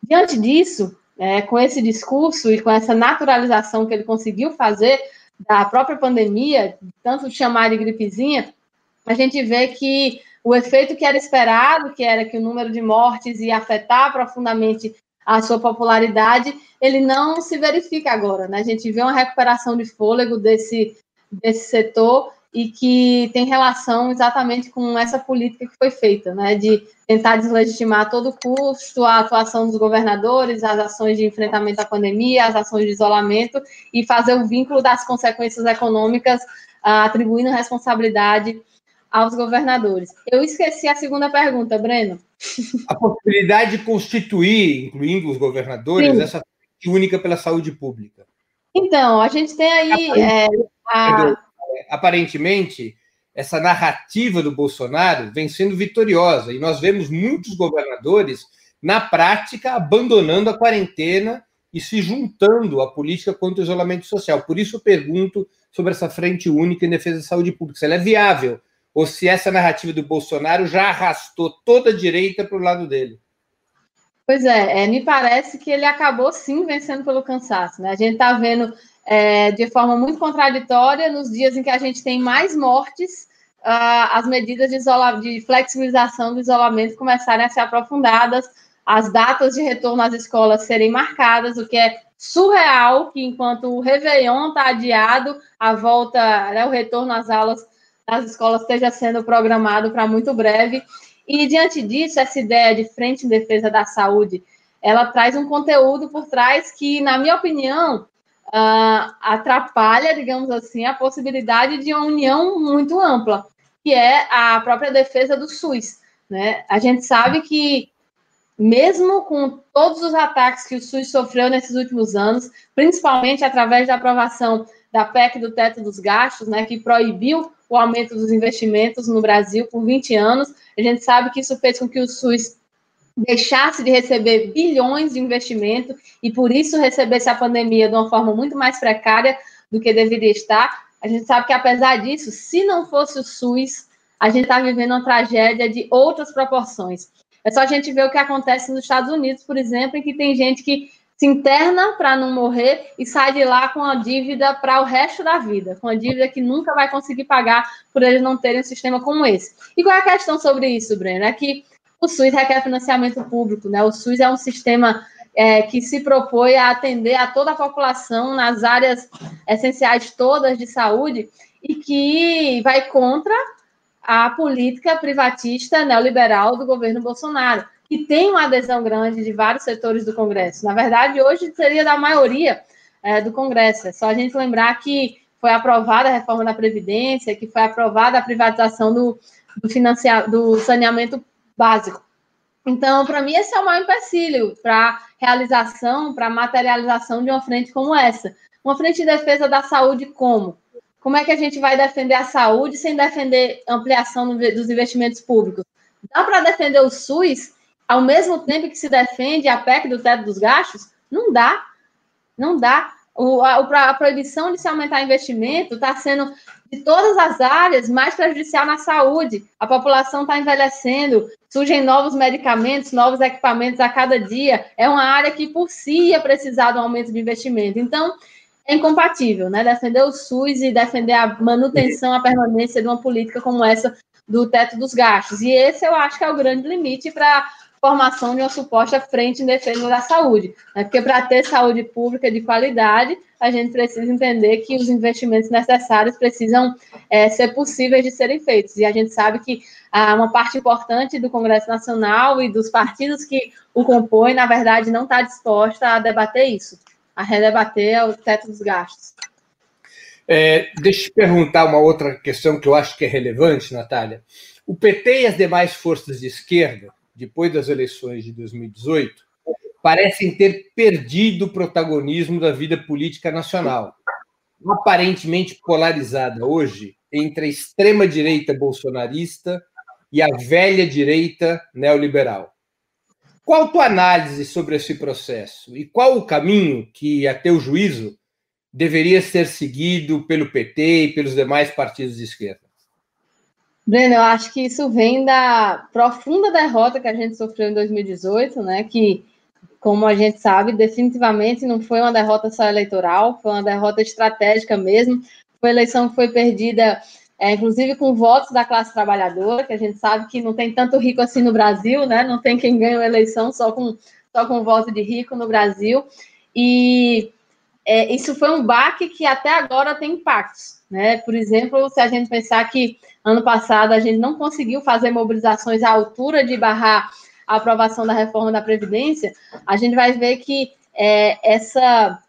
Diante disso, é, com esse discurso e com essa naturalização que ele conseguiu fazer da própria pandemia, tanto chamar de gripezinha, a gente vê que o efeito que era esperado, que era que o número de mortes ia afetar profundamente a sua popularidade, ele não se verifica agora, né? A gente vê uma recuperação de fôlego desse, desse setor e que tem relação exatamente com essa política que foi feita, né, de tentar deslegitimar a todo custo a atuação dos governadores, as ações de enfrentamento à pandemia, as ações de isolamento e fazer o vínculo das consequências econômicas, atribuindo responsabilidade aos governadores. Eu esqueci a segunda pergunta, Breno. A possibilidade de constituir, incluindo os governadores, Sim. essa única pela saúde pública. Então, a gente tem aí. Aparentemente, é, a... aparentemente, essa narrativa do Bolsonaro vem sendo vitoriosa, e nós vemos muitos governadores, na prática, abandonando a quarentena e se juntando à política contra o isolamento social. Por isso, eu pergunto sobre essa frente única em defesa da saúde pública. Se ela é viável ou se essa narrativa do Bolsonaro já arrastou toda a direita para o lado dele. Pois é, é, me parece que ele acabou sim vencendo pelo cansaço. Né? A gente está vendo é, de forma muito contraditória nos dias em que a gente tem mais mortes, uh, as medidas de, de flexibilização do isolamento começarem a ser aprofundadas, as datas de retorno às escolas serem marcadas, o que é surreal que enquanto o Réveillon está adiado, a volta, né, o retorno às aulas das escolas esteja sendo programado para muito breve. E diante disso, essa ideia de frente em defesa da saúde, ela traz um conteúdo por trás que, na minha opinião, uh, atrapalha, digamos assim, a possibilidade de uma união muito ampla, que é a própria defesa do SUS. Né? A gente sabe que, mesmo com todos os ataques que o SUS sofreu nesses últimos anos, principalmente através da aprovação da PEC do teto dos gastos, né, que proibiu o aumento dos investimentos no Brasil por 20 anos, a gente sabe que isso fez com que o SUS deixasse de receber bilhões de investimento e por isso recebesse a pandemia de uma forma muito mais precária do que deveria estar. A gente sabe que apesar disso, se não fosse o SUS, a gente está vivendo uma tragédia de outras proporções. É só a gente ver o que acontece nos Estados Unidos, por exemplo, em que tem gente que se interna para não morrer e sai de lá com a dívida para o resto da vida, com a dívida que nunca vai conseguir pagar por eles não terem um sistema como esse. E qual é a questão sobre isso, Breno? É que o SUS requer financiamento público, né? O SUS é um sistema é, que se propõe a atender a toda a população nas áreas essenciais todas de saúde e que vai contra a política privatista neoliberal do governo Bolsonaro, que tem uma adesão grande de vários setores do Congresso. Na verdade, hoje seria da maioria é, do Congresso. É só a gente lembrar que foi aprovada a reforma da Previdência, que foi aprovada a privatização do, do, do saneamento básico. Então, para mim, esse é o maior empecilho para realização, para materialização de uma frente como essa. Uma frente de defesa da saúde como? Como é que a gente vai defender a saúde sem defender ampliação dos investimentos públicos? Dá para defender o SUS ao mesmo tempo que se defende a PEC do teto dos gastos? Não dá. Não dá. O, a, a proibição de se aumentar investimento está sendo de todas as áreas, mais prejudicial na saúde. A população está envelhecendo, surgem novos medicamentos, novos equipamentos a cada dia. É uma área que, por si, ia precisar de um aumento de investimento. Então, é incompatível, né? Defender o SUS e defender a manutenção, a permanência de uma política como essa do teto dos gastos. E esse eu acho que é o grande limite para formação de uma suposta frente em defesa da saúde. Né? Porque para ter saúde pública de qualidade, a gente precisa entender que os investimentos necessários precisam é, ser possíveis de serem feitos. E a gente sabe que ah, uma parte importante do Congresso Nacional e dos partidos que o compõem, na verdade, não está disposta a debater isso, a redebater o teto dos gastos. É, deixa eu te perguntar uma outra questão que eu acho que é relevante, Natália. O PT e as demais forças de esquerda depois das eleições de 2018, parecem ter perdido o protagonismo da vida política nacional, aparentemente polarizada hoje entre a extrema-direita bolsonarista e a velha direita neoliberal. Qual a tua análise sobre esse processo e qual o caminho que, a teu juízo, deveria ser seguido pelo PT e pelos demais partidos de esquerda? Breno, eu acho que isso vem da profunda derrota que a gente sofreu em 2018, né? Que, como a gente sabe, definitivamente não foi uma derrota só eleitoral, foi uma derrota estratégica mesmo. Foi uma eleição que foi perdida, é, inclusive com votos da classe trabalhadora, que a gente sabe que não tem tanto rico assim no Brasil, né? Não tem quem ganha uma eleição só com, só com voto de rico no Brasil. E é, isso foi um baque que até agora tem impactos. Né? Por exemplo, se a gente pensar que ano passado a gente não conseguiu fazer mobilizações à altura de barrar a aprovação da reforma da Previdência, a gente vai ver que é, essa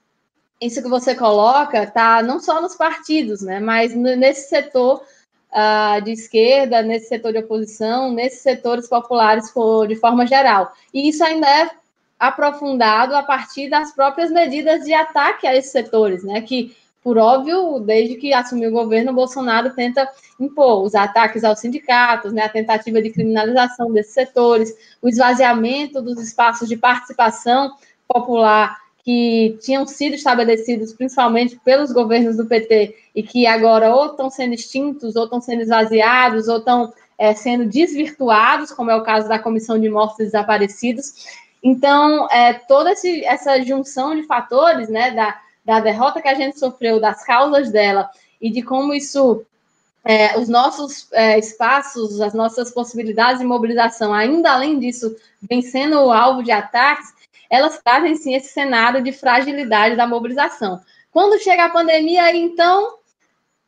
isso que você coloca está não só nos partidos, né, mas nesse setor uh, de esquerda, nesse setor de oposição, nesses setores populares de forma geral. E isso ainda é aprofundado a partir das próprias medidas de ataque a esses setores, né, que por óbvio, desde que assumiu o governo, o Bolsonaro tenta impor os ataques aos sindicatos, né, a tentativa de criminalização desses setores, o esvaziamento dos espaços de participação popular que tinham sido estabelecidos principalmente pelos governos do PT e que agora ou estão sendo extintos, ou estão sendo esvaziados, ou estão é, sendo desvirtuados, como é o caso da Comissão de Mortos e Desaparecidos. Então, é, toda esse, essa junção de fatores, né, da, da derrota que a gente sofreu, das causas dela e de como isso, é, os nossos é, espaços, as nossas possibilidades de mobilização, ainda além disso, vem sendo alvo de ataques, elas trazem sim esse cenário de fragilidade da mobilização. Quando chega a pandemia, então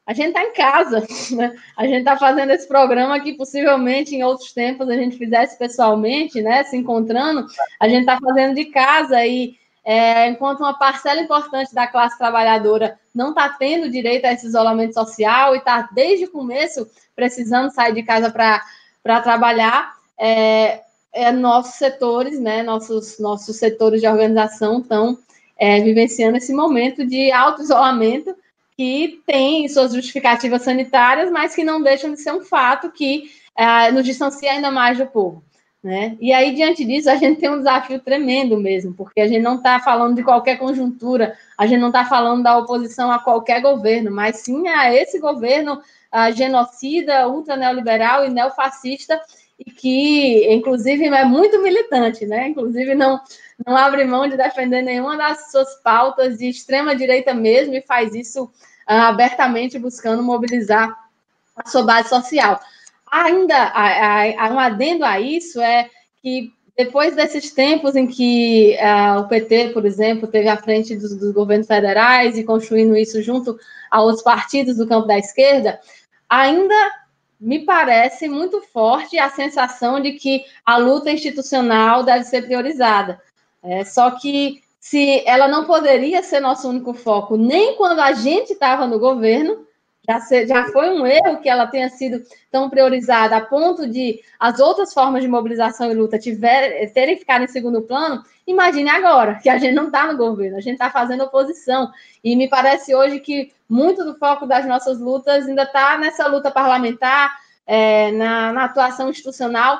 a gente está em casa, né? A gente está fazendo esse programa que possivelmente em outros tempos a gente fizesse pessoalmente, né? Se encontrando, a gente está fazendo de casa e é, enquanto uma parcela importante da classe trabalhadora não está tendo direito a esse isolamento social e está desde o começo precisando sair de casa para trabalhar, é, é, nossos setores, né? Nossos nossos setores de organização estão é, vivenciando esse momento de auto isolamento que tem suas justificativas sanitárias, mas que não deixam de ser um fato que uh, nos distancia ainda mais do povo. Né? E aí, diante disso, a gente tem um desafio tremendo mesmo, porque a gente não está falando de qualquer conjuntura, a gente não está falando da oposição a qualquer governo, mas sim a esse governo uh, genocida, ultra neoliberal e neofascista, e que, inclusive, é muito militante, né? Inclusive, não, não abre mão de defender nenhuma das suas pautas de extrema-direita mesmo e faz isso uh, abertamente buscando mobilizar a sua base social. Ainda há, um adendo a isso é que depois desses tempos em que uh, o PT, por exemplo, teve à frente dos, dos, governos federais e construindo isso junto a outros partidos do campo da esquerda, ainda me parece muito forte a sensação de que a luta institucional deve ser priorizada. É, só que se ela não poderia ser nosso único foco, nem quando a gente estava no governo, já, já foi um erro que ela tenha sido tão priorizada a ponto de as outras formas de mobilização e luta tiver, terem ficado em segundo plano. Imagine agora, que a gente não está no governo, a gente está fazendo oposição. E me parece hoje que muito do foco das nossas lutas ainda está nessa luta parlamentar, é, na, na atuação institucional,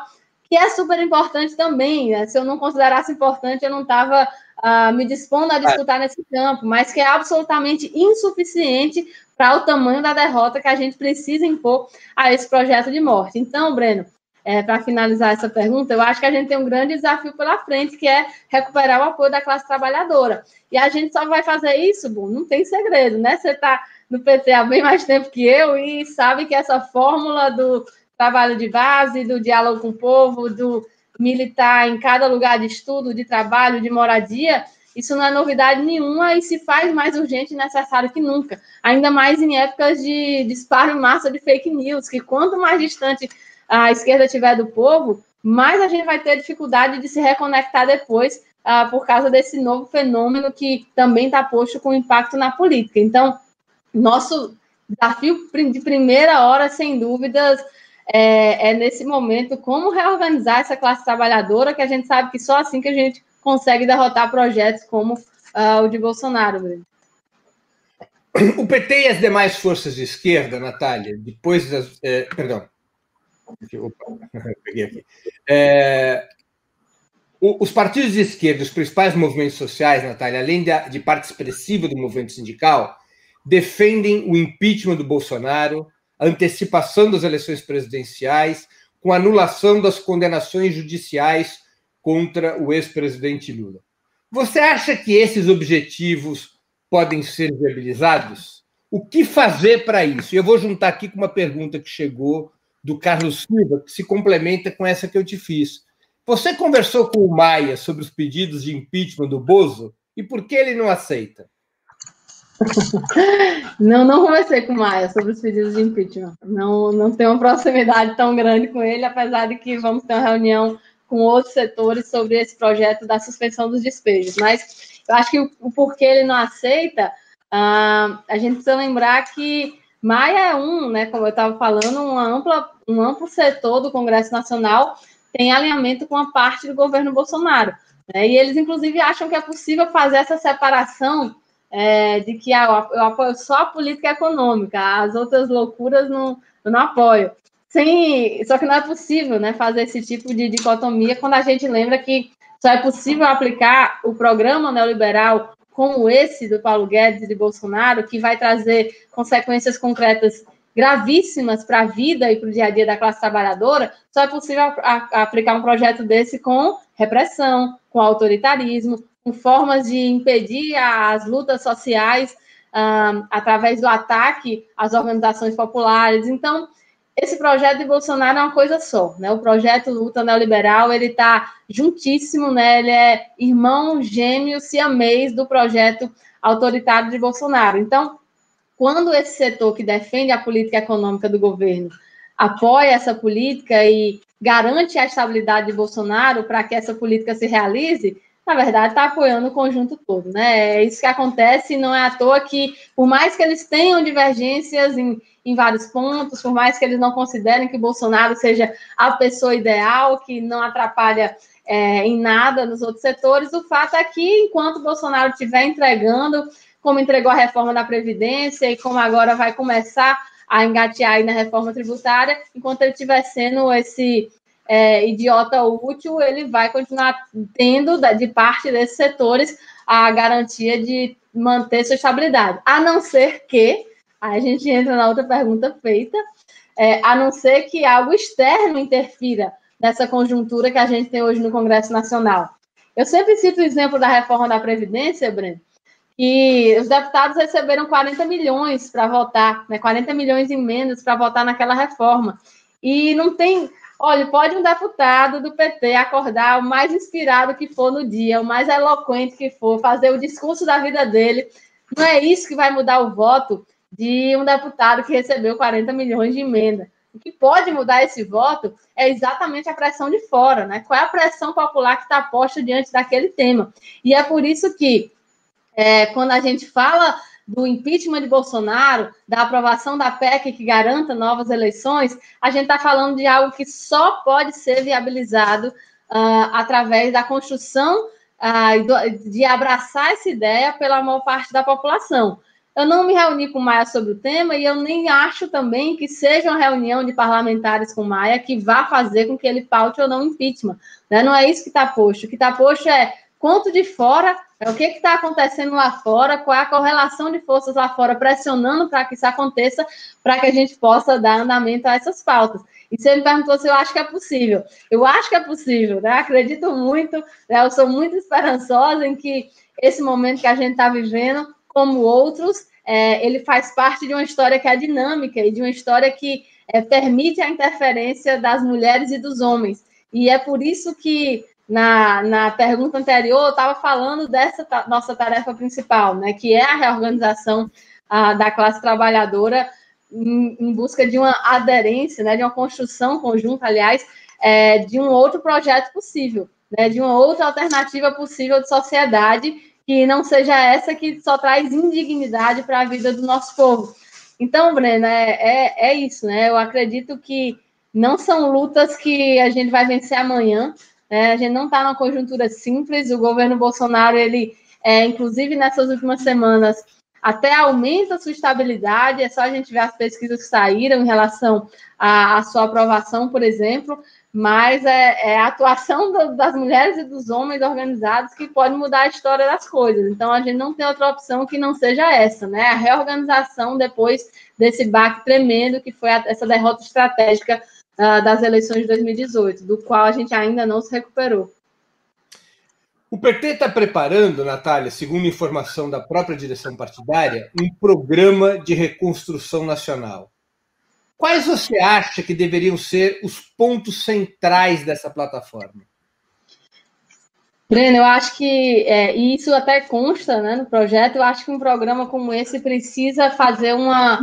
que é super importante também. Né? Se eu não considerasse importante, eu não estava uh, ah, me dispondo a disputar nesse campo, mas que é absolutamente insuficiente para o tamanho da derrota que a gente precisa impor a esse projeto de morte. Então, Breno, é, para finalizar essa pergunta, eu acho que a gente tem um grande desafio pela frente, que é recuperar o apoio da classe trabalhadora. E a gente só vai fazer isso, bom, não tem segredo, né? Você está no PT há bem mais tempo que eu e sabe que essa fórmula do trabalho de base, do diálogo com o povo, do militar em cada lugar de estudo, de trabalho, de moradia, isso não é novidade nenhuma e se faz mais urgente e necessário que nunca. Ainda mais em épocas de disparo em massa de fake news, que quanto mais distante a esquerda tiver do povo, mais a gente vai ter dificuldade de se reconectar depois, uh, por causa desse novo fenômeno que também está posto com impacto na política. Então, nosso desafio de primeira hora, sem dúvidas, é, é, nesse momento como reorganizar essa classe trabalhadora, que a gente sabe que só assim que a gente consegue derrotar projetos como uh, o de Bolsonaro. O PT e as demais forças de esquerda, Natália, depois das. É, perdão. Opa, aqui. É, os partidos de esquerda, os principais movimentos sociais, Natália, além de, de parte expressiva do movimento sindical, defendem o impeachment do Bolsonaro, a antecipação das eleições presidenciais, com anulação das condenações judiciais contra o ex-presidente Lula. Você acha que esses objetivos podem ser viabilizados? O que fazer para isso? Eu vou juntar aqui com uma pergunta que chegou do Carlos Silva, que se complementa com essa que eu te fiz. Você conversou com o Maia sobre os pedidos de impeachment do Bozo e por que ele não aceita? Não, não conversei com o Maia sobre os pedidos de impeachment. Não, não tenho uma proximidade tão grande com ele, apesar de que vamos ter uma reunião com outros setores sobre esse projeto da suspensão dos despejos. Mas eu acho que o, porquê ele não aceita, uh, a gente precisa lembrar que Maia é um, né, como eu estava falando, uma ampla, um amplo setor do Congresso Nacional tem alinhamento com a parte do governo Bolsonaro. Né, e eles, inclusive, acham que é possível fazer essa separação é, de que ah, eu apoio só a política econômica, as outras loucuras não, eu não apoio. Sem, só que não é possível né, fazer esse tipo de dicotomia quando a gente lembra que só é possível aplicar o programa neoliberal como esse do Paulo Guedes e de Bolsonaro, que vai trazer consequências concretas gravíssimas para a vida e para o dia a dia da classe trabalhadora, só é possível aplicar um projeto desse com repressão, com autoritarismo, com formas de impedir as lutas sociais um, através do ataque às organizações populares. Então, esse projeto de Bolsonaro é uma coisa só, né? O projeto luta neoliberal, ele está juntíssimo, né? Ele é irmão gêmeo siamês do projeto autoritário de Bolsonaro. Então, quando esse setor que defende a política econômica do governo apoia essa política e garante a estabilidade de Bolsonaro para que essa política se realize, na verdade, está apoiando o conjunto todo, né? É isso que acontece, e não é à toa que, por mais que eles tenham divergências em, em vários pontos, por mais que eles não considerem que Bolsonaro seja a pessoa ideal, que não atrapalha é, em nada nos outros setores, o fato é que, enquanto Bolsonaro estiver entregando, como entregou a reforma da Previdência e como agora vai começar a engatear aí na reforma tributária, enquanto ele estiver sendo esse é, idiota útil, ele vai continuar tendo, de parte desses setores, a garantia de manter sua estabilidade. A não ser que, aí a gente entra na outra pergunta feita, é, a não ser que algo externo interfira nessa conjuntura que a gente tem hoje no Congresso Nacional. Eu sempre cito o exemplo da reforma da Previdência, Breno, e os deputados receberam 40 milhões para votar, né, 40 milhões em emendas para votar naquela reforma. E não tem Olha, pode um deputado do PT acordar o mais inspirado que for no dia, o mais eloquente que for, fazer o discurso da vida dele. Não é isso que vai mudar o voto de um deputado que recebeu 40 milhões de emenda. O que pode mudar esse voto é exatamente a pressão de fora, né? Qual é a pressão popular que está posta diante daquele tema? E é por isso que, é, quando a gente fala do impeachment de Bolsonaro, da aprovação da PEC que garanta novas eleições, a gente está falando de algo que só pode ser viabilizado uh, através da construção uh, de abraçar essa ideia pela maior parte da população. Eu não me reuni com Maia sobre o tema e eu nem acho também que seja uma reunião de parlamentares com Maia que vá fazer com que ele paute ou não impeachment. Né? Não é isso que está posto. O que está posto é quanto de fora, é o que está acontecendo lá fora, qual é a correlação de forças lá fora pressionando para que isso aconteça, para que a gente possa dar andamento a essas pautas. E você me perguntou se eu acho que é possível. Eu acho que é possível, né? Acredito muito, né? eu sou muito esperançosa em que esse momento que a gente está vivendo, como outros, é, ele faz parte de uma história que é dinâmica e de uma história que é, permite a interferência das mulheres e dos homens. E é por isso que na, na pergunta anterior, eu estava falando dessa nossa tarefa principal, né, que é a reorganização a, da classe trabalhadora em, em, busca de uma aderência, né, de uma construção conjunta, aliás, é, de um outro projeto possível, né, de uma outra alternativa possível de sociedade que não seja essa que só traz indignidade para a vida do nosso povo. Então, Breno, é, é, é isso, né? Eu acredito que não são lutas que a gente vai vencer amanhã, né? A gente não está numa conjuntura simples. O governo Bolsonaro, ele, é, inclusive nessas últimas semanas, até aumenta a sua estabilidade. É só a gente ver as pesquisas que saíram em relação à, à sua aprovação, por exemplo. Mas é, é a atuação do, das mulheres e dos homens organizados que pode mudar a história das coisas. Então a gente não tem outra opção que não seja essa, né? A reorganização depois desse baque tremendo que foi a, essa derrota estratégica uh, das eleições de 2018, do qual a gente ainda não se recuperou. O PT está preparando, Natália, segundo informação da própria direção partidária, um programa de reconstrução nacional. Quais você acha que deveriam ser os pontos centrais dessa plataforma? Breno, eu acho que é, isso até consta né, no projeto. Eu acho que um programa como esse precisa fazer uma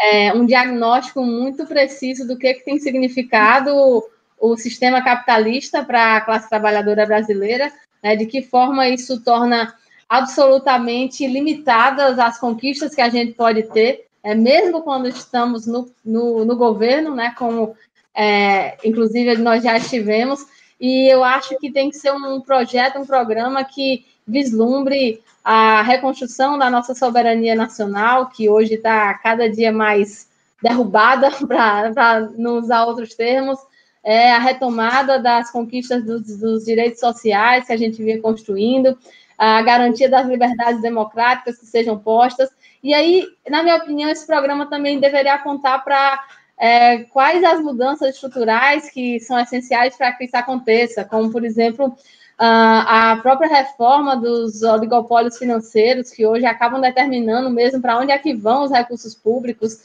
é, um diagnóstico muito preciso do que, que tem significado o sistema capitalista para a classe trabalhadora brasileira, né, de que forma isso torna absolutamente limitadas as conquistas que a gente pode ter, é, mesmo quando estamos no, no, no governo, né, como é, inclusive nós já estivemos, e eu acho que tem que ser um projeto, um programa que vislumbre a reconstrução da nossa soberania nacional, que hoje está cada dia mais derrubada, para não usar outros termos, é a retomada das conquistas dos, dos, direitos sociais que a gente vinha construindo, a garantia das liberdades democráticas que sejam postas. E aí, na minha opinião, esse programa também deveria apontar para é, quais as mudanças estruturais que são essenciais para que isso aconteça, como, por exemplo, a própria reforma dos oligopólios financeiros, que hoje acabam determinando mesmo para onde é que vão os recursos públicos,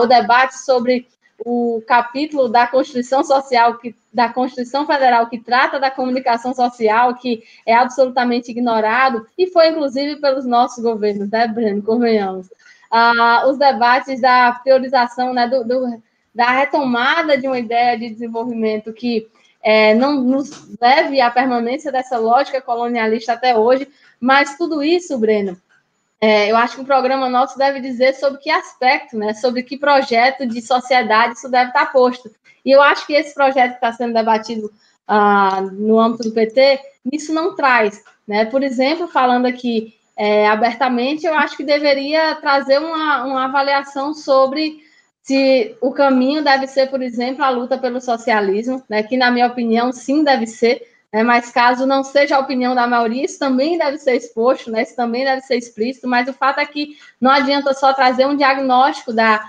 o debate sobre o capítulo da Constituição Social, que, da Constituição Federal, que trata da comunicação social, que é absolutamente ignorado, e foi inclusive pelos nossos governos, né, Breno? Convenhamos. Ah, os debates da priorização, né, do, do, da retomada de uma ideia de desenvolvimento que é, não nos leve à permanência dessa lógica colonialista até hoje, mas tudo isso, Breno, é, eu acho que o programa nosso deve dizer sobre que aspecto, né, sobre que projeto de sociedade isso deve estar posto. E eu acho que esse projeto que está sendo debatido ah, no âmbito do PT, isso não traz. Né? Por exemplo, falando aqui é, abertamente, eu acho que deveria trazer uma, uma avaliação sobre se o caminho deve ser, por exemplo, a luta pelo socialismo, né, que, na minha opinião, sim deve ser, né, mas caso não seja a opinião da maioria, isso também deve ser exposto, né, isso também deve ser explícito, mas o fato é que não adianta só trazer um diagnóstico da,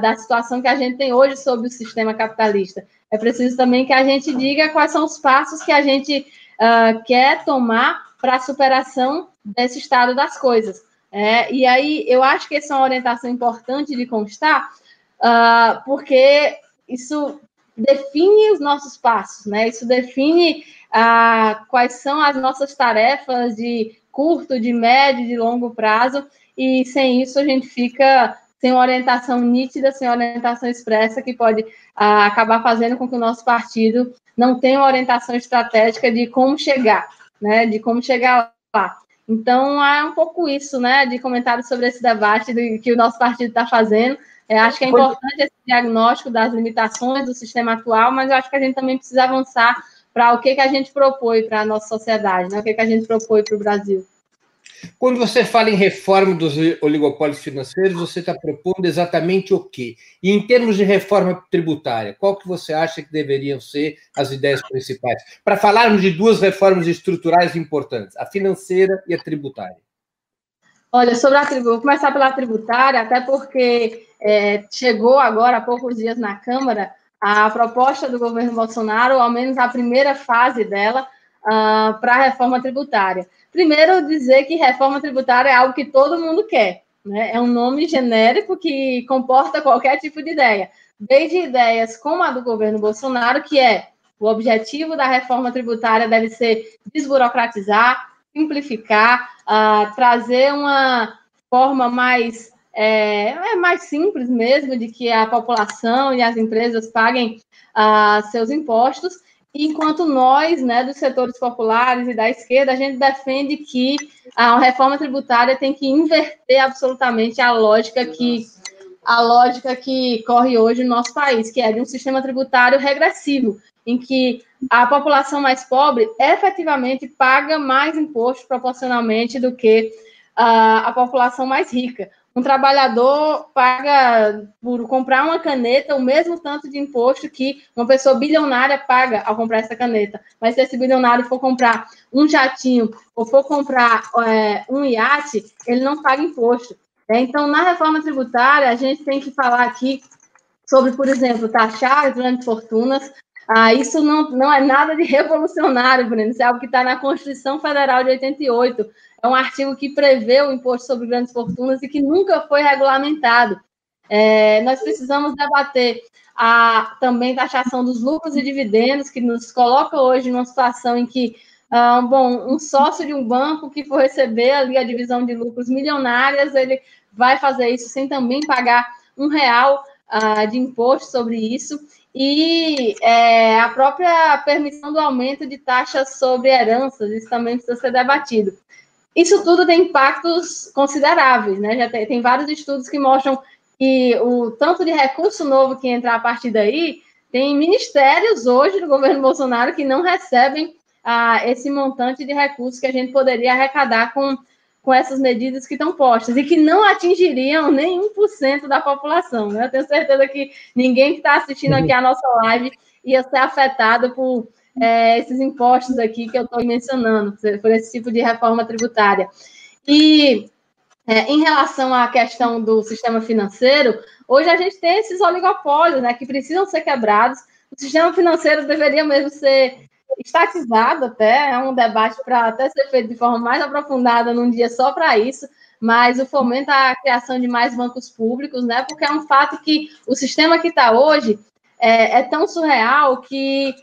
da situação que a gente tem hoje sobre o sistema capitalista. É preciso também que a gente diga quais são os passos que a gente uh, quer tomar para a superação desse estado das coisas. É, e aí, eu acho que essa é uma orientação importante de constar, uh, porque isso define os nossos passos, né? Isso define ah, quais são as nossas tarefas de curto, de médio, de longo prazo, e sem isso a gente fica sem uma orientação nítida, sem orientação expressa, que pode ah, acabar fazendo com que o nosso partido não tenha uma orientação estratégica de como chegar, né? De como chegar lá. Então, é um pouco isso, né? De comentário sobre esse debate que o nosso partido está fazendo. É, acho que é importante esse diagnóstico das limitações do sistema atual, mas eu acho que a gente também precisa avançar para o que, que a gente propõe para a nossa sociedade, né? o que, que a gente propõe para o Brasil. Quando você fala em reforma dos oligopólios financeiros, você está propondo exatamente o quê? E em termos de reforma tributária, qual que você acha que deveriam ser as ideias principais? Para falarmos de duas reformas estruturais importantes, a financeira e a tributária. Olha, sobre a tributária, vou começar pela tributária, até porque é, chegou agora há poucos dias na Câmara a proposta do governo Bolsonaro, ao menos a primeira fase dela, uh, para a reforma tributária. Primeiro, dizer que reforma tributária é algo que todo mundo quer. Né? É um nome genérico que comporta qualquer tipo de ideia, desde ideias como a do governo Bolsonaro, que é o objetivo da reforma tributária deve ser desburocratizar, simplificar, uh, trazer uma forma mais é, é, mais simples mesmo de que a população e as empresas paguem uh, seus impostos, enquanto nós, né, dos setores populares e da esquerda, a gente defende que a reforma tributária tem que inverter absolutamente a lógica que a lógica que corre hoje no nosso país, que é de um sistema tributário regressivo, em que a população mais pobre efetivamente paga mais imposto proporcionalmente do que uh, a população mais rica. Um trabalhador paga por comprar uma caneta o mesmo tanto de imposto que uma pessoa bilionária paga ao comprar essa caneta. Mas se esse bilionário for comprar um jatinho ou for comprar é, um iate, ele não paga imposto. É, então, na reforma tributária, a gente tem que falar aqui sobre, por exemplo, taxar as grandes fortunas, ah, isso não, não é nada de revolucionário, Breno. Isso é algo que está na Constituição Federal de 88. É um artigo que prevê o imposto sobre grandes fortunas e que nunca foi regulamentado. É, nós precisamos debater a também taxação dos lucros e dividendos, que nos coloca hoje numa situação em que, ah, bom, um sócio de um banco que for receber ali a divisão de lucros milionárias, ele vai fazer isso sem também pagar um real ah, de imposto sobre isso e é, a própria permissão do aumento de taxas sobre heranças, isso também precisa ser debatido. Isso tudo tem impactos consideráveis, né? Já tem, tem vários estudos que mostram que o tanto de recurso novo que entra a partir daí, tem ministérios hoje do governo Bolsonaro que não recebem ah, esse montante de recursos que a gente poderia arrecadar com com essas medidas que estão postas e que não atingiriam nem 1% da população. Né? Eu tenho certeza que ninguém que está assistindo aqui a nossa live ia ser afetado por é, esses impostos aqui que eu estou mencionando, por esse tipo de reforma tributária. E é, em relação à questão do sistema financeiro, hoje a gente tem esses oligopólios né, que precisam ser quebrados. O sistema financeiro deveria mesmo ser estatizado até, é um debate para até ser feito de forma mais aprofundada num dia só para isso, mas o fomento à criação de mais bancos públicos, né? Porque é um fato que o sistema que está hoje é, é, tão surreal que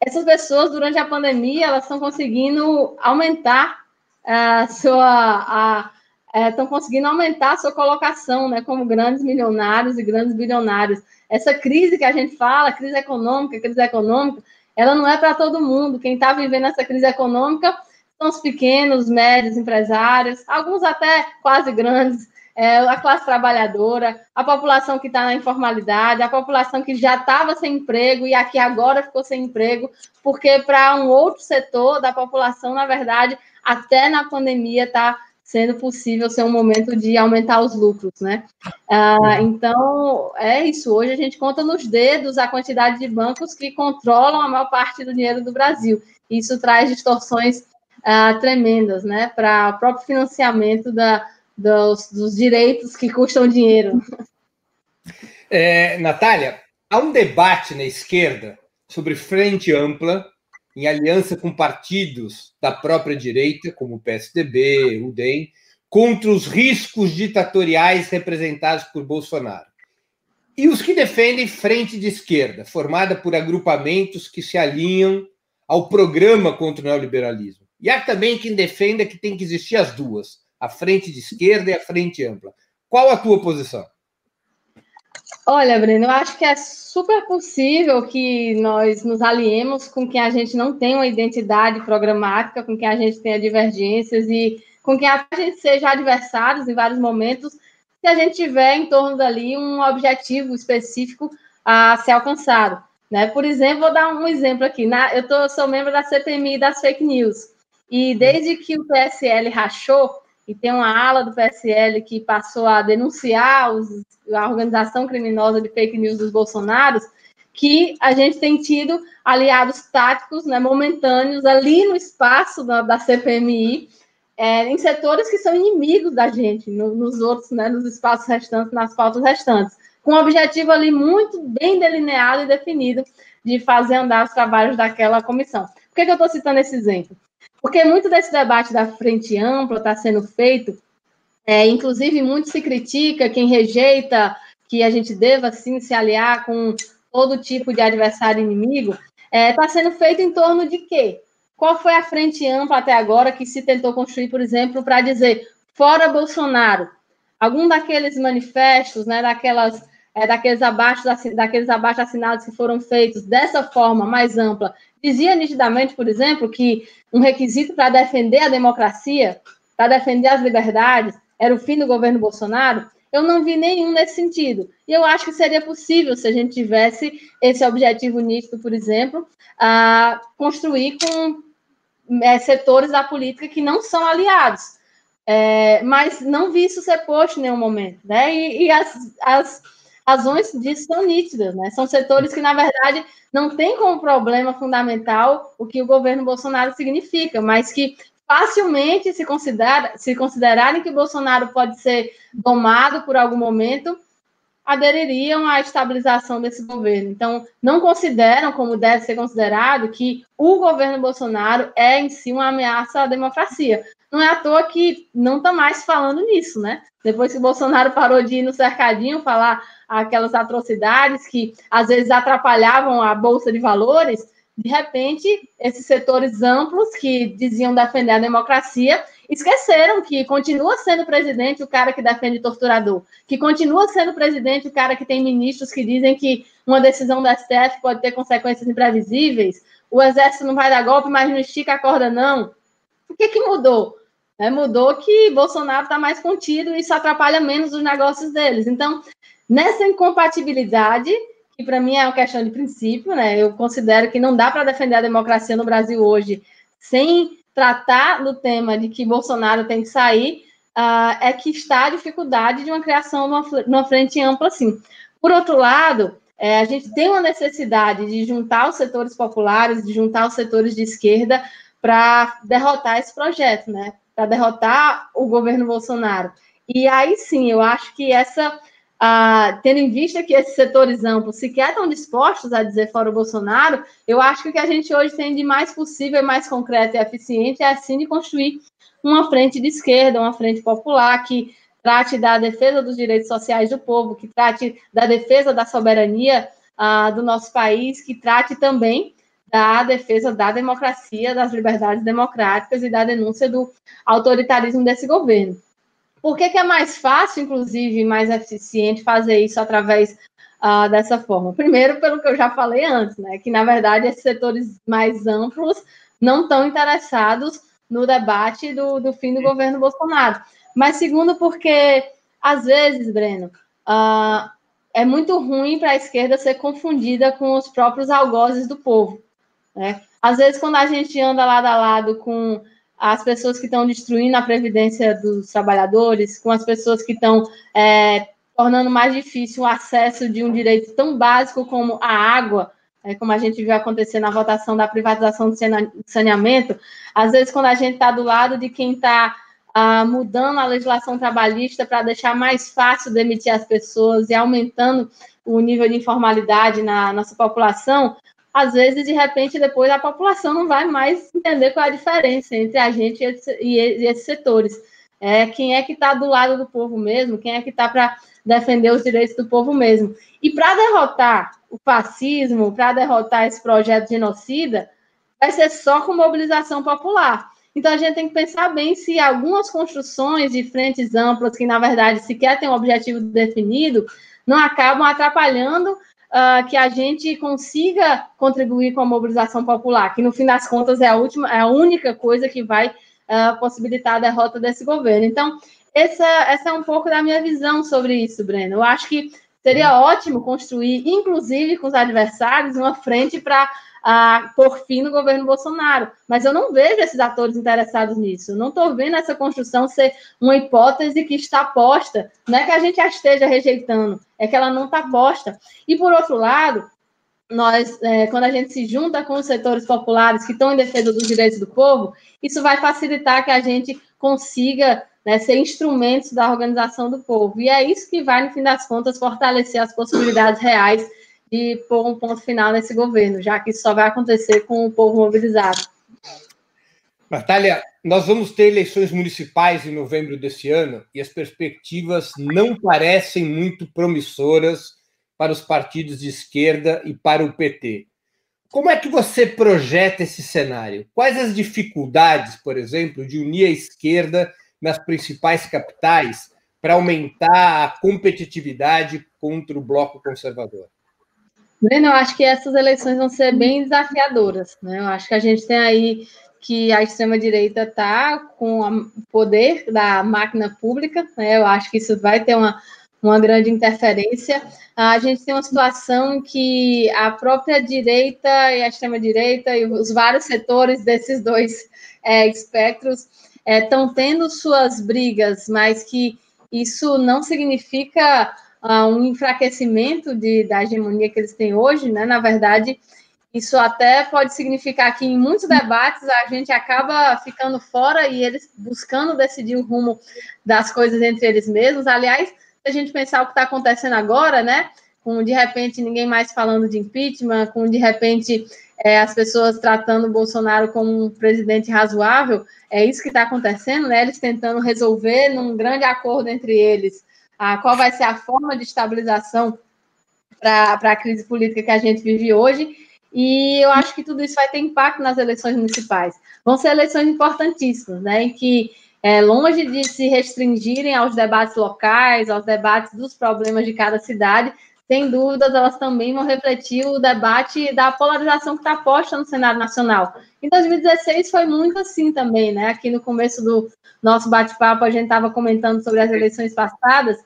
essas pessoas, durante a pandemia, elas estão conseguindo aumentar a sua. estão é, conseguindo aumentar a sua colocação né, como grandes milionários e grandes bilionários. Essa crise que a gente fala, crise econômica, crise econômica, ela não é para todo mundo. Quem está vivendo essa crise econômica são os pequenos, médios empresários, alguns até quase grandes, é, a classe trabalhadora, a população que está na informalidade, a população que já estava sem emprego e aqui agora ficou sem emprego, porque para um outro setor da população, na verdade, até na pandemia está sendo possível ser um momento de aumentar os lucros, né? Ah, então, é isso. Hoje a gente conta nos dedos a quantidade de bancos que controlam a maior parte do dinheiro do Brasil. Isso traz distorções ah, tremendas, né? Para o próprio financiamento da, dos, dos direitos que custam dinheiro. É, Natália, há um debate na esquerda sobre frente ampla, em aliança com partidos da própria direita, como o PSDB, o DEM, contra os riscos ditatoriais representados por Bolsonaro. E os que defendem frente de esquerda, formada por agrupamentos que se alinham ao programa contra o neoliberalismo. E há também quem defenda que tem que existir as duas, a frente de esquerda e a frente ampla. Qual a tua posição? Olha, Breno, eu acho que é super possível que nós nos aliemos com quem a gente não tem uma identidade programática, com quem a gente tenha divergências e com quem a gente seja adversários em vários momentos, se a gente tiver em torno dali um objetivo específico a ser alcançado. Né? Por exemplo, vou dar um exemplo aqui. Na, eu, tô, sou membro da CPMI das fake news. E desde que o PSL rachou, e tem uma ala do PSL que passou a denunciar os, a organização criminosa de fake news dos bolsonaros, que a gente tem tido aliados táticos, né, momentâneos, ali no espaço da, da CPMI, é, em setores que são inimigos da gente, no, nos outros, né, nos espaços restantes, nas pautas restantes, com um objetivo ali muito bem delineado e definido de fazer andar os trabalhos daquela comissão. Por que, que eu estou citando esse exemplo? Porque muito desse debate da frente ampla está sendo feito, é, inclusive muito se critica quem rejeita que a gente deva sim se aliar com todo tipo de adversário inimigo, está é, tá sendo feito em torno de quê? Qual foi a frente ampla até agora que se tentou construir, por exemplo, para dizer fora Bolsonaro? Algum daqueles manifestos, né, daquelas, é, daqueles, abaixo, daqueles abaixo assinados que foram feitos dessa forma mais ampla, dizia nitidamente, por exemplo, que um requisito para defender a democracia, para defender as liberdades, era o fim do governo Bolsonaro, eu não vi nenhum nesse sentido. E eu acho que seria possível, se a gente tivesse esse objetivo nítido, por exemplo, a construir com é, setores da política que não são aliados. É, mas não vi isso ser posto em nenhum momento. Né? E, e as, as razões disso são nítidas. Né? São setores que, na verdade, não tem como problema fundamental o que o governo Bolsonaro significa, mas que facilmente se, considera, se considerarem que Bolsonaro pode ser domado por algum momento, adeririam à estabilização desse governo. Então, não consideram, como deve ser considerado, que o governo Bolsonaro é em si uma ameaça à democracia. Não é à toa que não está mais falando nisso, né? Depois que Bolsonaro parou de ir no cercadinho falar aquelas atrocidades que às vezes atrapalhavam a bolsa de valores, de repente, esses setores amplos que diziam defender a democracia esqueceram que continua sendo presidente o cara que defende torturador, que continua sendo presidente o cara que tem ministros que dizem que uma decisão da STF pode ter consequências imprevisíveis, o exército não vai dar golpe, mas não estica a corda, não. O que, que mudou? É, mudou que Bolsonaro está mais contido e isso atrapalha menos os negócios deles. Então, Nessa incompatibilidade, que para mim é uma questão de princípio, né? Eu considero que não dá para defender a democracia no Brasil hoje sem tratar do tema de que Bolsonaro tem que sair, uh, é que está a dificuldade de uma criação de uma, frente ampla assim. Por outro lado, é, a gente tem uma necessidade de juntar os setores populares, de juntar os setores de esquerda para derrotar esse projeto, né? Para derrotar o governo Bolsonaro. E aí sim, eu acho que essa ah, tendo em vista que esses setores amplos sequer estão dispostos a dizer fora o Bolsonaro, eu acho que o que a gente hoje tem de mais possível, mais concreto e eficiente é assim de construir uma frente de esquerda, uma frente popular que trate da defesa dos direitos sociais do povo, que trate da defesa da soberania ah, do nosso país, que trate também da defesa da democracia, das liberdades democráticas e da denúncia do autoritarismo desse governo. Por que, que é mais fácil, inclusive, mais eficiente fazer isso através uh, dessa forma? Primeiro, pelo que eu já falei antes, né? Que, na verdade, esses setores mais amplos não estão interessados no debate do, do fim do governo Bolsonaro. Mas segundo, porque, às vezes, Breno, uh, é muito ruim para a esquerda ser confundida com os próprios algozes do povo. Né? Às vezes, quando a gente anda lado a lado com as pessoas que estão destruindo a previdência dos trabalhadores, com as pessoas que estão é, tornando mais difícil o acesso de um direito tão básico como a água, é, como a gente viu acontecer na votação da privatização do saneamento, às vezes quando a gente está do lado de quem está ah, mudando a legislação trabalhista para deixar mais fácil demitir as pessoas e aumentando o nível de informalidade na nossa população, às vezes, de repente, depois a população não vai mais entender qual é a diferença entre a gente e, esse, esses setores. É, quem é que está do lado do povo mesmo? Quem é que está para defender os direitos do povo mesmo? E para derrotar o fascismo, para derrotar esse projeto genocida, vai ser só com mobilização popular. Então a gente tem que pensar bem se algumas construções de frentes amplas, que na verdade sequer têm um objetivo definido, não acabam atrapalhando uh, que a gente consiga contribuir com a mobilização popular, que no fim das contas é a última, é a única coisa que vai uh, possibilitar a derrota desse governo. Então, essa, essa é um pouco da minha visão sobre isso, Breno. Eu acho que seria ótimo construir, inclusive com os adversários, uma frente para por fim no governo Bolsonaro. Mas eu não vejo esses atores interessados nisso. Não estou vendo essa construção ser uma hipótese que está posta. Não é que a gente a esteja rejeitando, é que ela não está posta. E por outro lado, nós, é, quando a gente se junta com os setores populares que estão em defesa dos direitos do povo, isso vai facilitar que a gente consiga né, ser instrumentos da organização do povo. E é isso que vai, no fim das contas, fortalecer as possibilidades reais de pôr um ponto final nesse governo, já que isso só vai acontecer com o povo mobilizado. Natália, nós vamos ter eleições municipais em novembro desse ano e as perspectivas não parecem muito promissoras para os partidos de esquerda e para o PT. Como é que você projeta esse cenário? Quais as dificuldades, por exemplo, de unir a esquerda nas principais capitais para aumentar a competitividade contra o bloco conservador? Breno, eu acho que essas eleições vão ser bem desafiadoras. Né? Eu acho que a gente tem aí que a extrema-direita está com o poder da máquina pública, né? eu acho que isso vai ter uma, uma grande interferência. A gente tem uma situação que a própria direita e a extrema-direita e os vários setores desses dois é, espectros estão é, tendo suas brigas, mas que isso não significa uh, um enfraquecimento de, da hegemonia que eles têm hoje, né? Na verdade, isso até pode significar que em muitos debates a gente acaba ficando fora e eles buscando decidir o rumo das coisas entre eles mesmos. Aliás, se a gente pensar o que está acontecendo agora, né? Com de repente ninguém mais falando de impeachment, com de repente é, as pessoas tratando o Bolsonaro como um presidente razoável, é isso que está acontecendo, né? Eles tentando resolver num grande acordo entre eles a, qual vai ser a forma de estabilização para a crise política que a gente vive hoje. E eu acho que tudo isso vai ter impacto nas eleições municipais. Vão ser eleições importantíssimas, né, em que, é, longe de se restringirem aos debates locais, aos debates dos problemas de cada cidade, sem dúvidas, elas também vão refletir o debate da polarização que está posta no cenário nacional. Em 2016 foi muito assim também, né? Aqui no começo do nosso bate-papo a gente estava comentando sobre as eleições passadas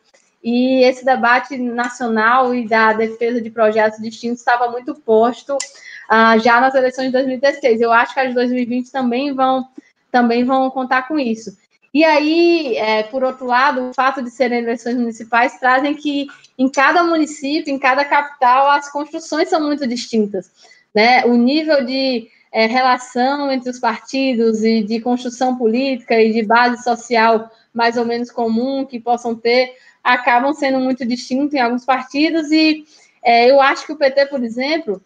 e esse debate nacional e da defesa de projetos distintos estava muito posto uh, já nas eleições de 2016. Eu acho que as de 2020 também vão também vão contar com isso. E aí, é, por outro lado, o fato de serem eleições municipais trazem que em cada município, em cada capital, as construções são muito distintas. Né? O nível de é, relação entre os partidos e de construção política e de base social mais ou menos comum que possam ter, acabam sendo muito distintos em alguns partidos, e é, eu acho que o PT, por exemplo,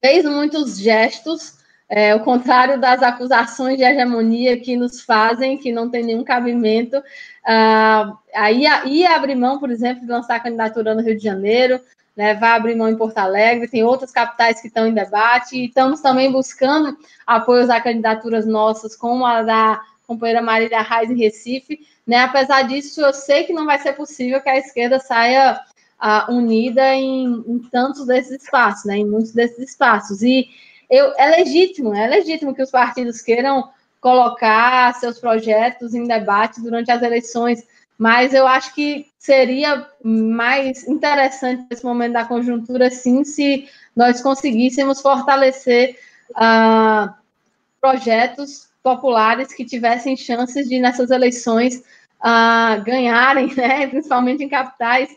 fez muitos gestos, é, o contrário das acusações de hegemonia que nos fazem, que não tem nenhum cabimento. Uh, aí ia abrir mão, por exemplo, de lançar a candidatura no Rio de Janeiro, né, vai abrir mão em Porto Alegre, tem outras capitais que estão em debate, e estamos também buscando apoios a candidaturas nossas, como a da companheira Marília Reis em Recife, né, apesar disso, eu sei que não vai ser possível que a esquerda saia uh, unida em, em, tantos desses espaços, né, em muitos desses espaços. E eu, é legítimo, é legítimo que os partidos queiram colocar seus projetos em debate durante as eleições, mas eu acho que seria mais interessante nesse momento da conjuntura, sim, se nós conseguíssemos fortalecer uh, projetos populares que tivessem chances de, nessas eleições, uh, ganharem, né, principalmente em capitais,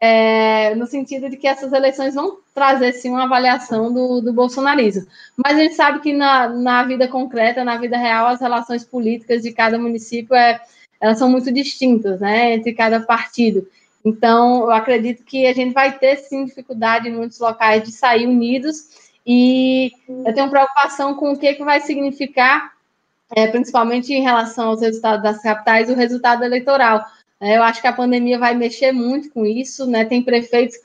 é, no sentido de que essas eleições vão trazer sim uma avaliação do, do bolsonarismo. Mas a gente sabe que na, na vida concreta, na vida real, as relações políticas de cada município é, elas são muito distintas, né, entre cada partido. Então, eu acredito que a gente vai ter sim dificuldade em muitos locais de sair unidos e eu tenho preocupação com o que, que vai significar, é, principalmente em relação aos resultados das capitais, o resultado eleitoral é, eu acho que a pandemia vai mexer muito com isso, né? Tem prefeitos.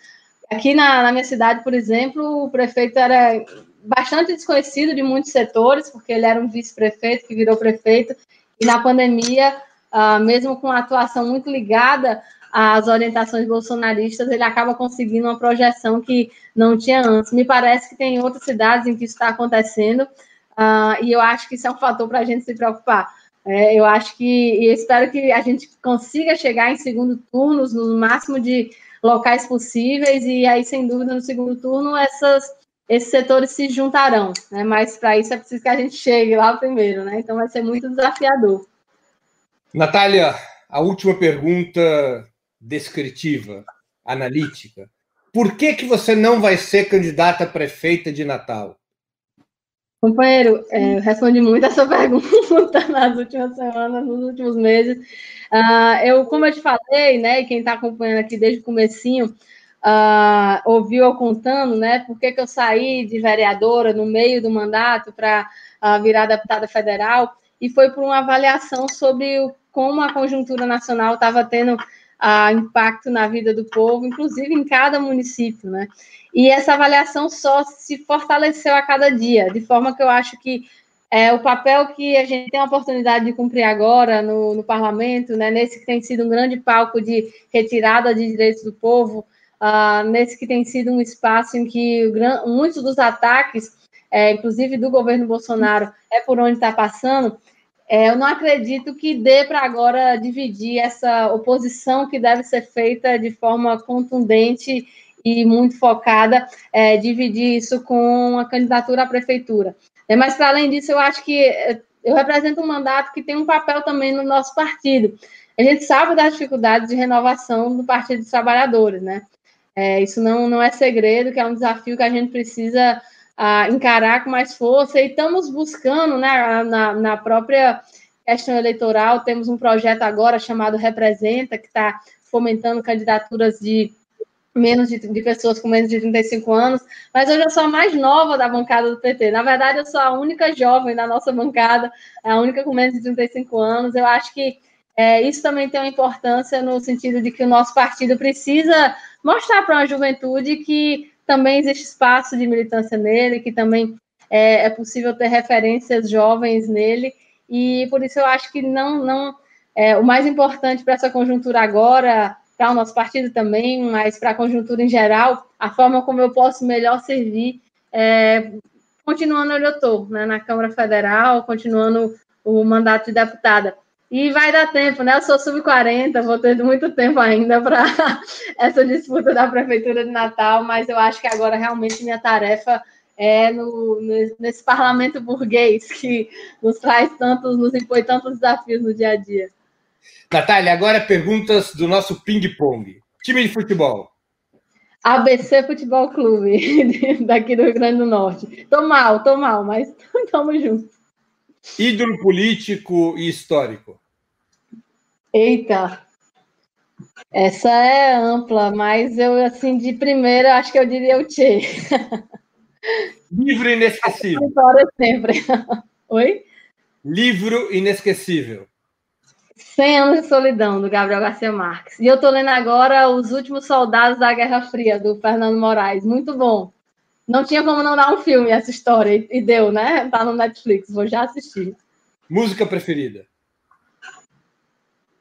Aqui na, na minha cidade, por exemplo, o prefeito era bastante desconhecido de muitos setores, porque ele era um vice-prefeito que virou prefeito, e na pandemia, uh, mesmo com a atuação muito ligada às orientações bolsonaristas, ele acaba conseguindo uma projeção que não tinha antes. Me parece que tem outras cidades em que isso está acontecendo, uh, e eu acho que isso é um fator para a gente se preocupar. É, eu acho que, e espero que a gente consiga chegar em segundo turno, no máximo de locais possíveis, e aí, sem dúvida, no segundo turno, essas, esses setores se juntarão, né? Mas para isso é preciso que a gente chegue lá primeiro, né? Então vai ser muito desafiador. Natália, a última pergunta descritiva, analítica. Por que, que você não vai ser candidata a prefeita de Natal? Companheiro, é, eu respondi muito essa pergunta nas últimas semanas, nos últimos meses. Uh, eu, como eu te falei, né, quem está acompanhando aqui desde o comecinho, uh, ouviu eu contando, né, por que, que eu saí de vereadora no meio do mandato para uh, virar deputada federal, e foi por uma avaliação sobre o, como a conjuntura nacional estava tendo uh, impacto na vida do povo, inclusive em cada município, né? E essa avaliação só se fortaleceu a cada dia, de forma que eu acho que é, o papel que a gente tem a oportunidade de cumprir agora no, no parlamento, né, nesse que tem sido um grande palco de retirada de direitos do povo, uh, nesse que tem sido um espaço em que o, muitos dos ataques, é, inclusive do governo Bolsonaro, é por onde está passando, é, eu não acredito que dê para agora dividir essa oposição que deve ser feita de forma contundente e muito focada, é, dividir isso com a candidatura à prefeitura. É, mas, para além disso, eu acho que é, eu represento um mandato que tem um papel também no nosso partido. A gente sabe das dificuldades de renovação do Partido dos Trabalhadores, né? É, isso não, não é segredo, que é um desafio que a gente precisa a encarar com mais força, e estamos buscando, né, na, na própria questão eleitoral, temos um projeto agora chamado Representa, que está fomentando candidaturas de menos de, de, pessoas com menos de 35 anos, mas hoje eu sou a mais nova da bancada do PT. Na verdade, eu sou a única jovem da nossa bancada, a única com menos de 35 anos. Eu acho que é, isso também tem uma importância no sentido de que o nosso partido precisa mostrar para a juventude que também existe espaço de militância nele, que também é, é, possível ter referências jovens nele, e por isso eu acho que não, não é, o mais importante para essa conjuntura agora, para o nosso partido também, mas para a conjuntura em geral, a forma como eu posso melhor servir, é, continuando onde eu estou, né, na Câmara Federal, continuando o mandato de deputada. E vai dar tempo, né? Eu sou sub-40, vou ter muito tempo ainda para essa disputa da Prefeitura de Natal, mas eu acho que agora realmente minha tarefa é no, nesse parlamento burguês que nos traz tantos, nos impõe tantos desafios no dia a dia. Natália, agora perguntas do nosso ping-pong. Time de futebol. ABC Futebol Clube, daqui do Rio Grande do Norte. Tô mal, tô mal, mas estamos juntos. Ídolo político e histórico. Eita. Essa é ampla, mas eu, assim, de primeira, acho que eu diria o Tchê. Livro inesquecível. Vitória sempre. Oi? Livro inesquecível. 100 anos de solidão, do Gabriel Garcia Marques. E eu tô lendo agora Os Últimos Soldados da Guerra Fria, do Fernando Moraes. Muito bom. Não tinha como não dar um filme essa história, e deu, né? Tá no Netflix, vou já assistir. Música preferida?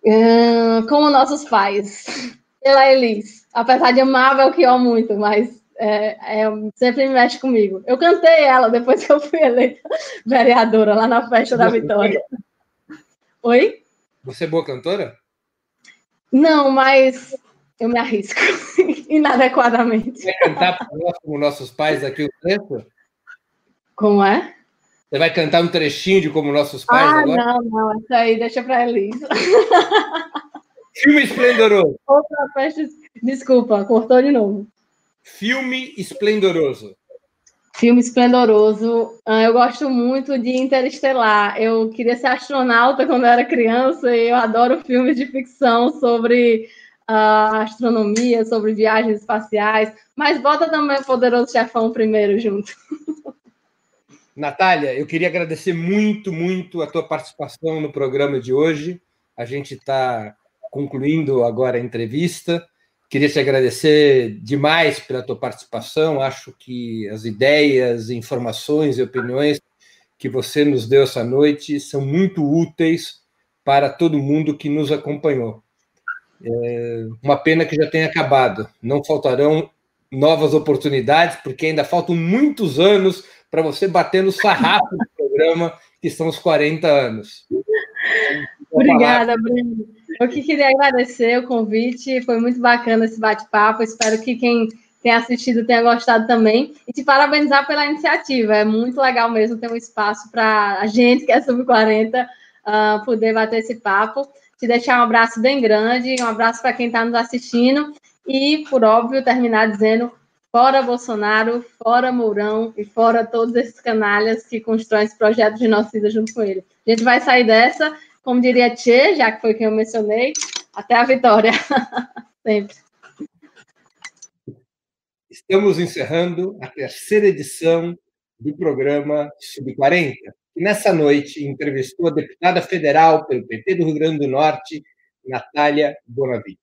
Hum, como nossos pais, pela Elis. Apesar de amar Belchior muito, mas é, é, sempre mexe comigo. Eu cantei ela depois que eu fui eleita vereadora lá na festa da Vitória. Oi? Você é boa cantora? Não, mas eu me arrisco inadequadamente. Vai cantar como nossos pais aqui o trecho? Como é? Você vai cantar um trechinho de como nossos pais ah, agora? Não, não, isso aí deixa para Elisa. Filme esplendoroso. Outra festa. Desculpa, cortou de novo. Filme esplendoroso. Filme esplendoroso. Ah, eu gosto muito de Interestelar. Eu queria ser astronauta quando eu era criança e eu adoro filmes de ficção sobre uh, astronomia, sobre viagens espaciais. Mas bota também o Poderoso Chefão primeiro junto. Natália, eu queria agradecer muito, muito a tua participação no programa de hoje. A gente está concluindo agora a entrevista. Queria te agradecer demais pela tua participação. Acho que as ideias, informações e opiniões que você nos deu essa noite são muito úteis para todo mundo que nos acompanhou. É uma pena que já tenha acabado. Não faltarão novas oportunidades, porque ainda faltam muitos anos para você bater no sarrafo do programa, que são os 40 anos. Obrigada, Bruno. Eu que queria agradecer o convite, foi muito bacana esse bate-papo. Espero que quem tem assistido tenha gostado também. E te parabenizar pela iniciativa. É muito legal mesmo ter um espaço para a gente que é sub-40 uh, ah, poder bater esse papo. Te deixar um abraço bem grande, um abraço para quem está nos assistindo. E, por óbvio, terminar dizendo Fora Bolsonaro, fora Mourão e fora todos esses canalhas que constroem esse projeto de genocida junto com ele. A gente vai sair dessa, como diria Tchê, já que foi quem eu mencionei, até a vitória. Sempre. Estamos encerrando a terceira edição do programa Sub-40, que nessa noite entrevistou a deputada federal pelo PT do Rio Grande do Norte, Natália Bonavide.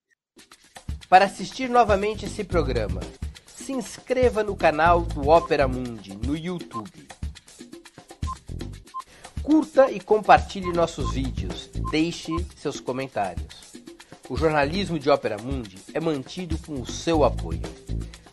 Para assistir novamente esse programa, se inscreva no canal do Opera Mundi no YouTube. Curta e compartilhe nossos vídeos. Deixe seus comentários. O jornalismo de Opera Mundi é mantido com o seu apoio.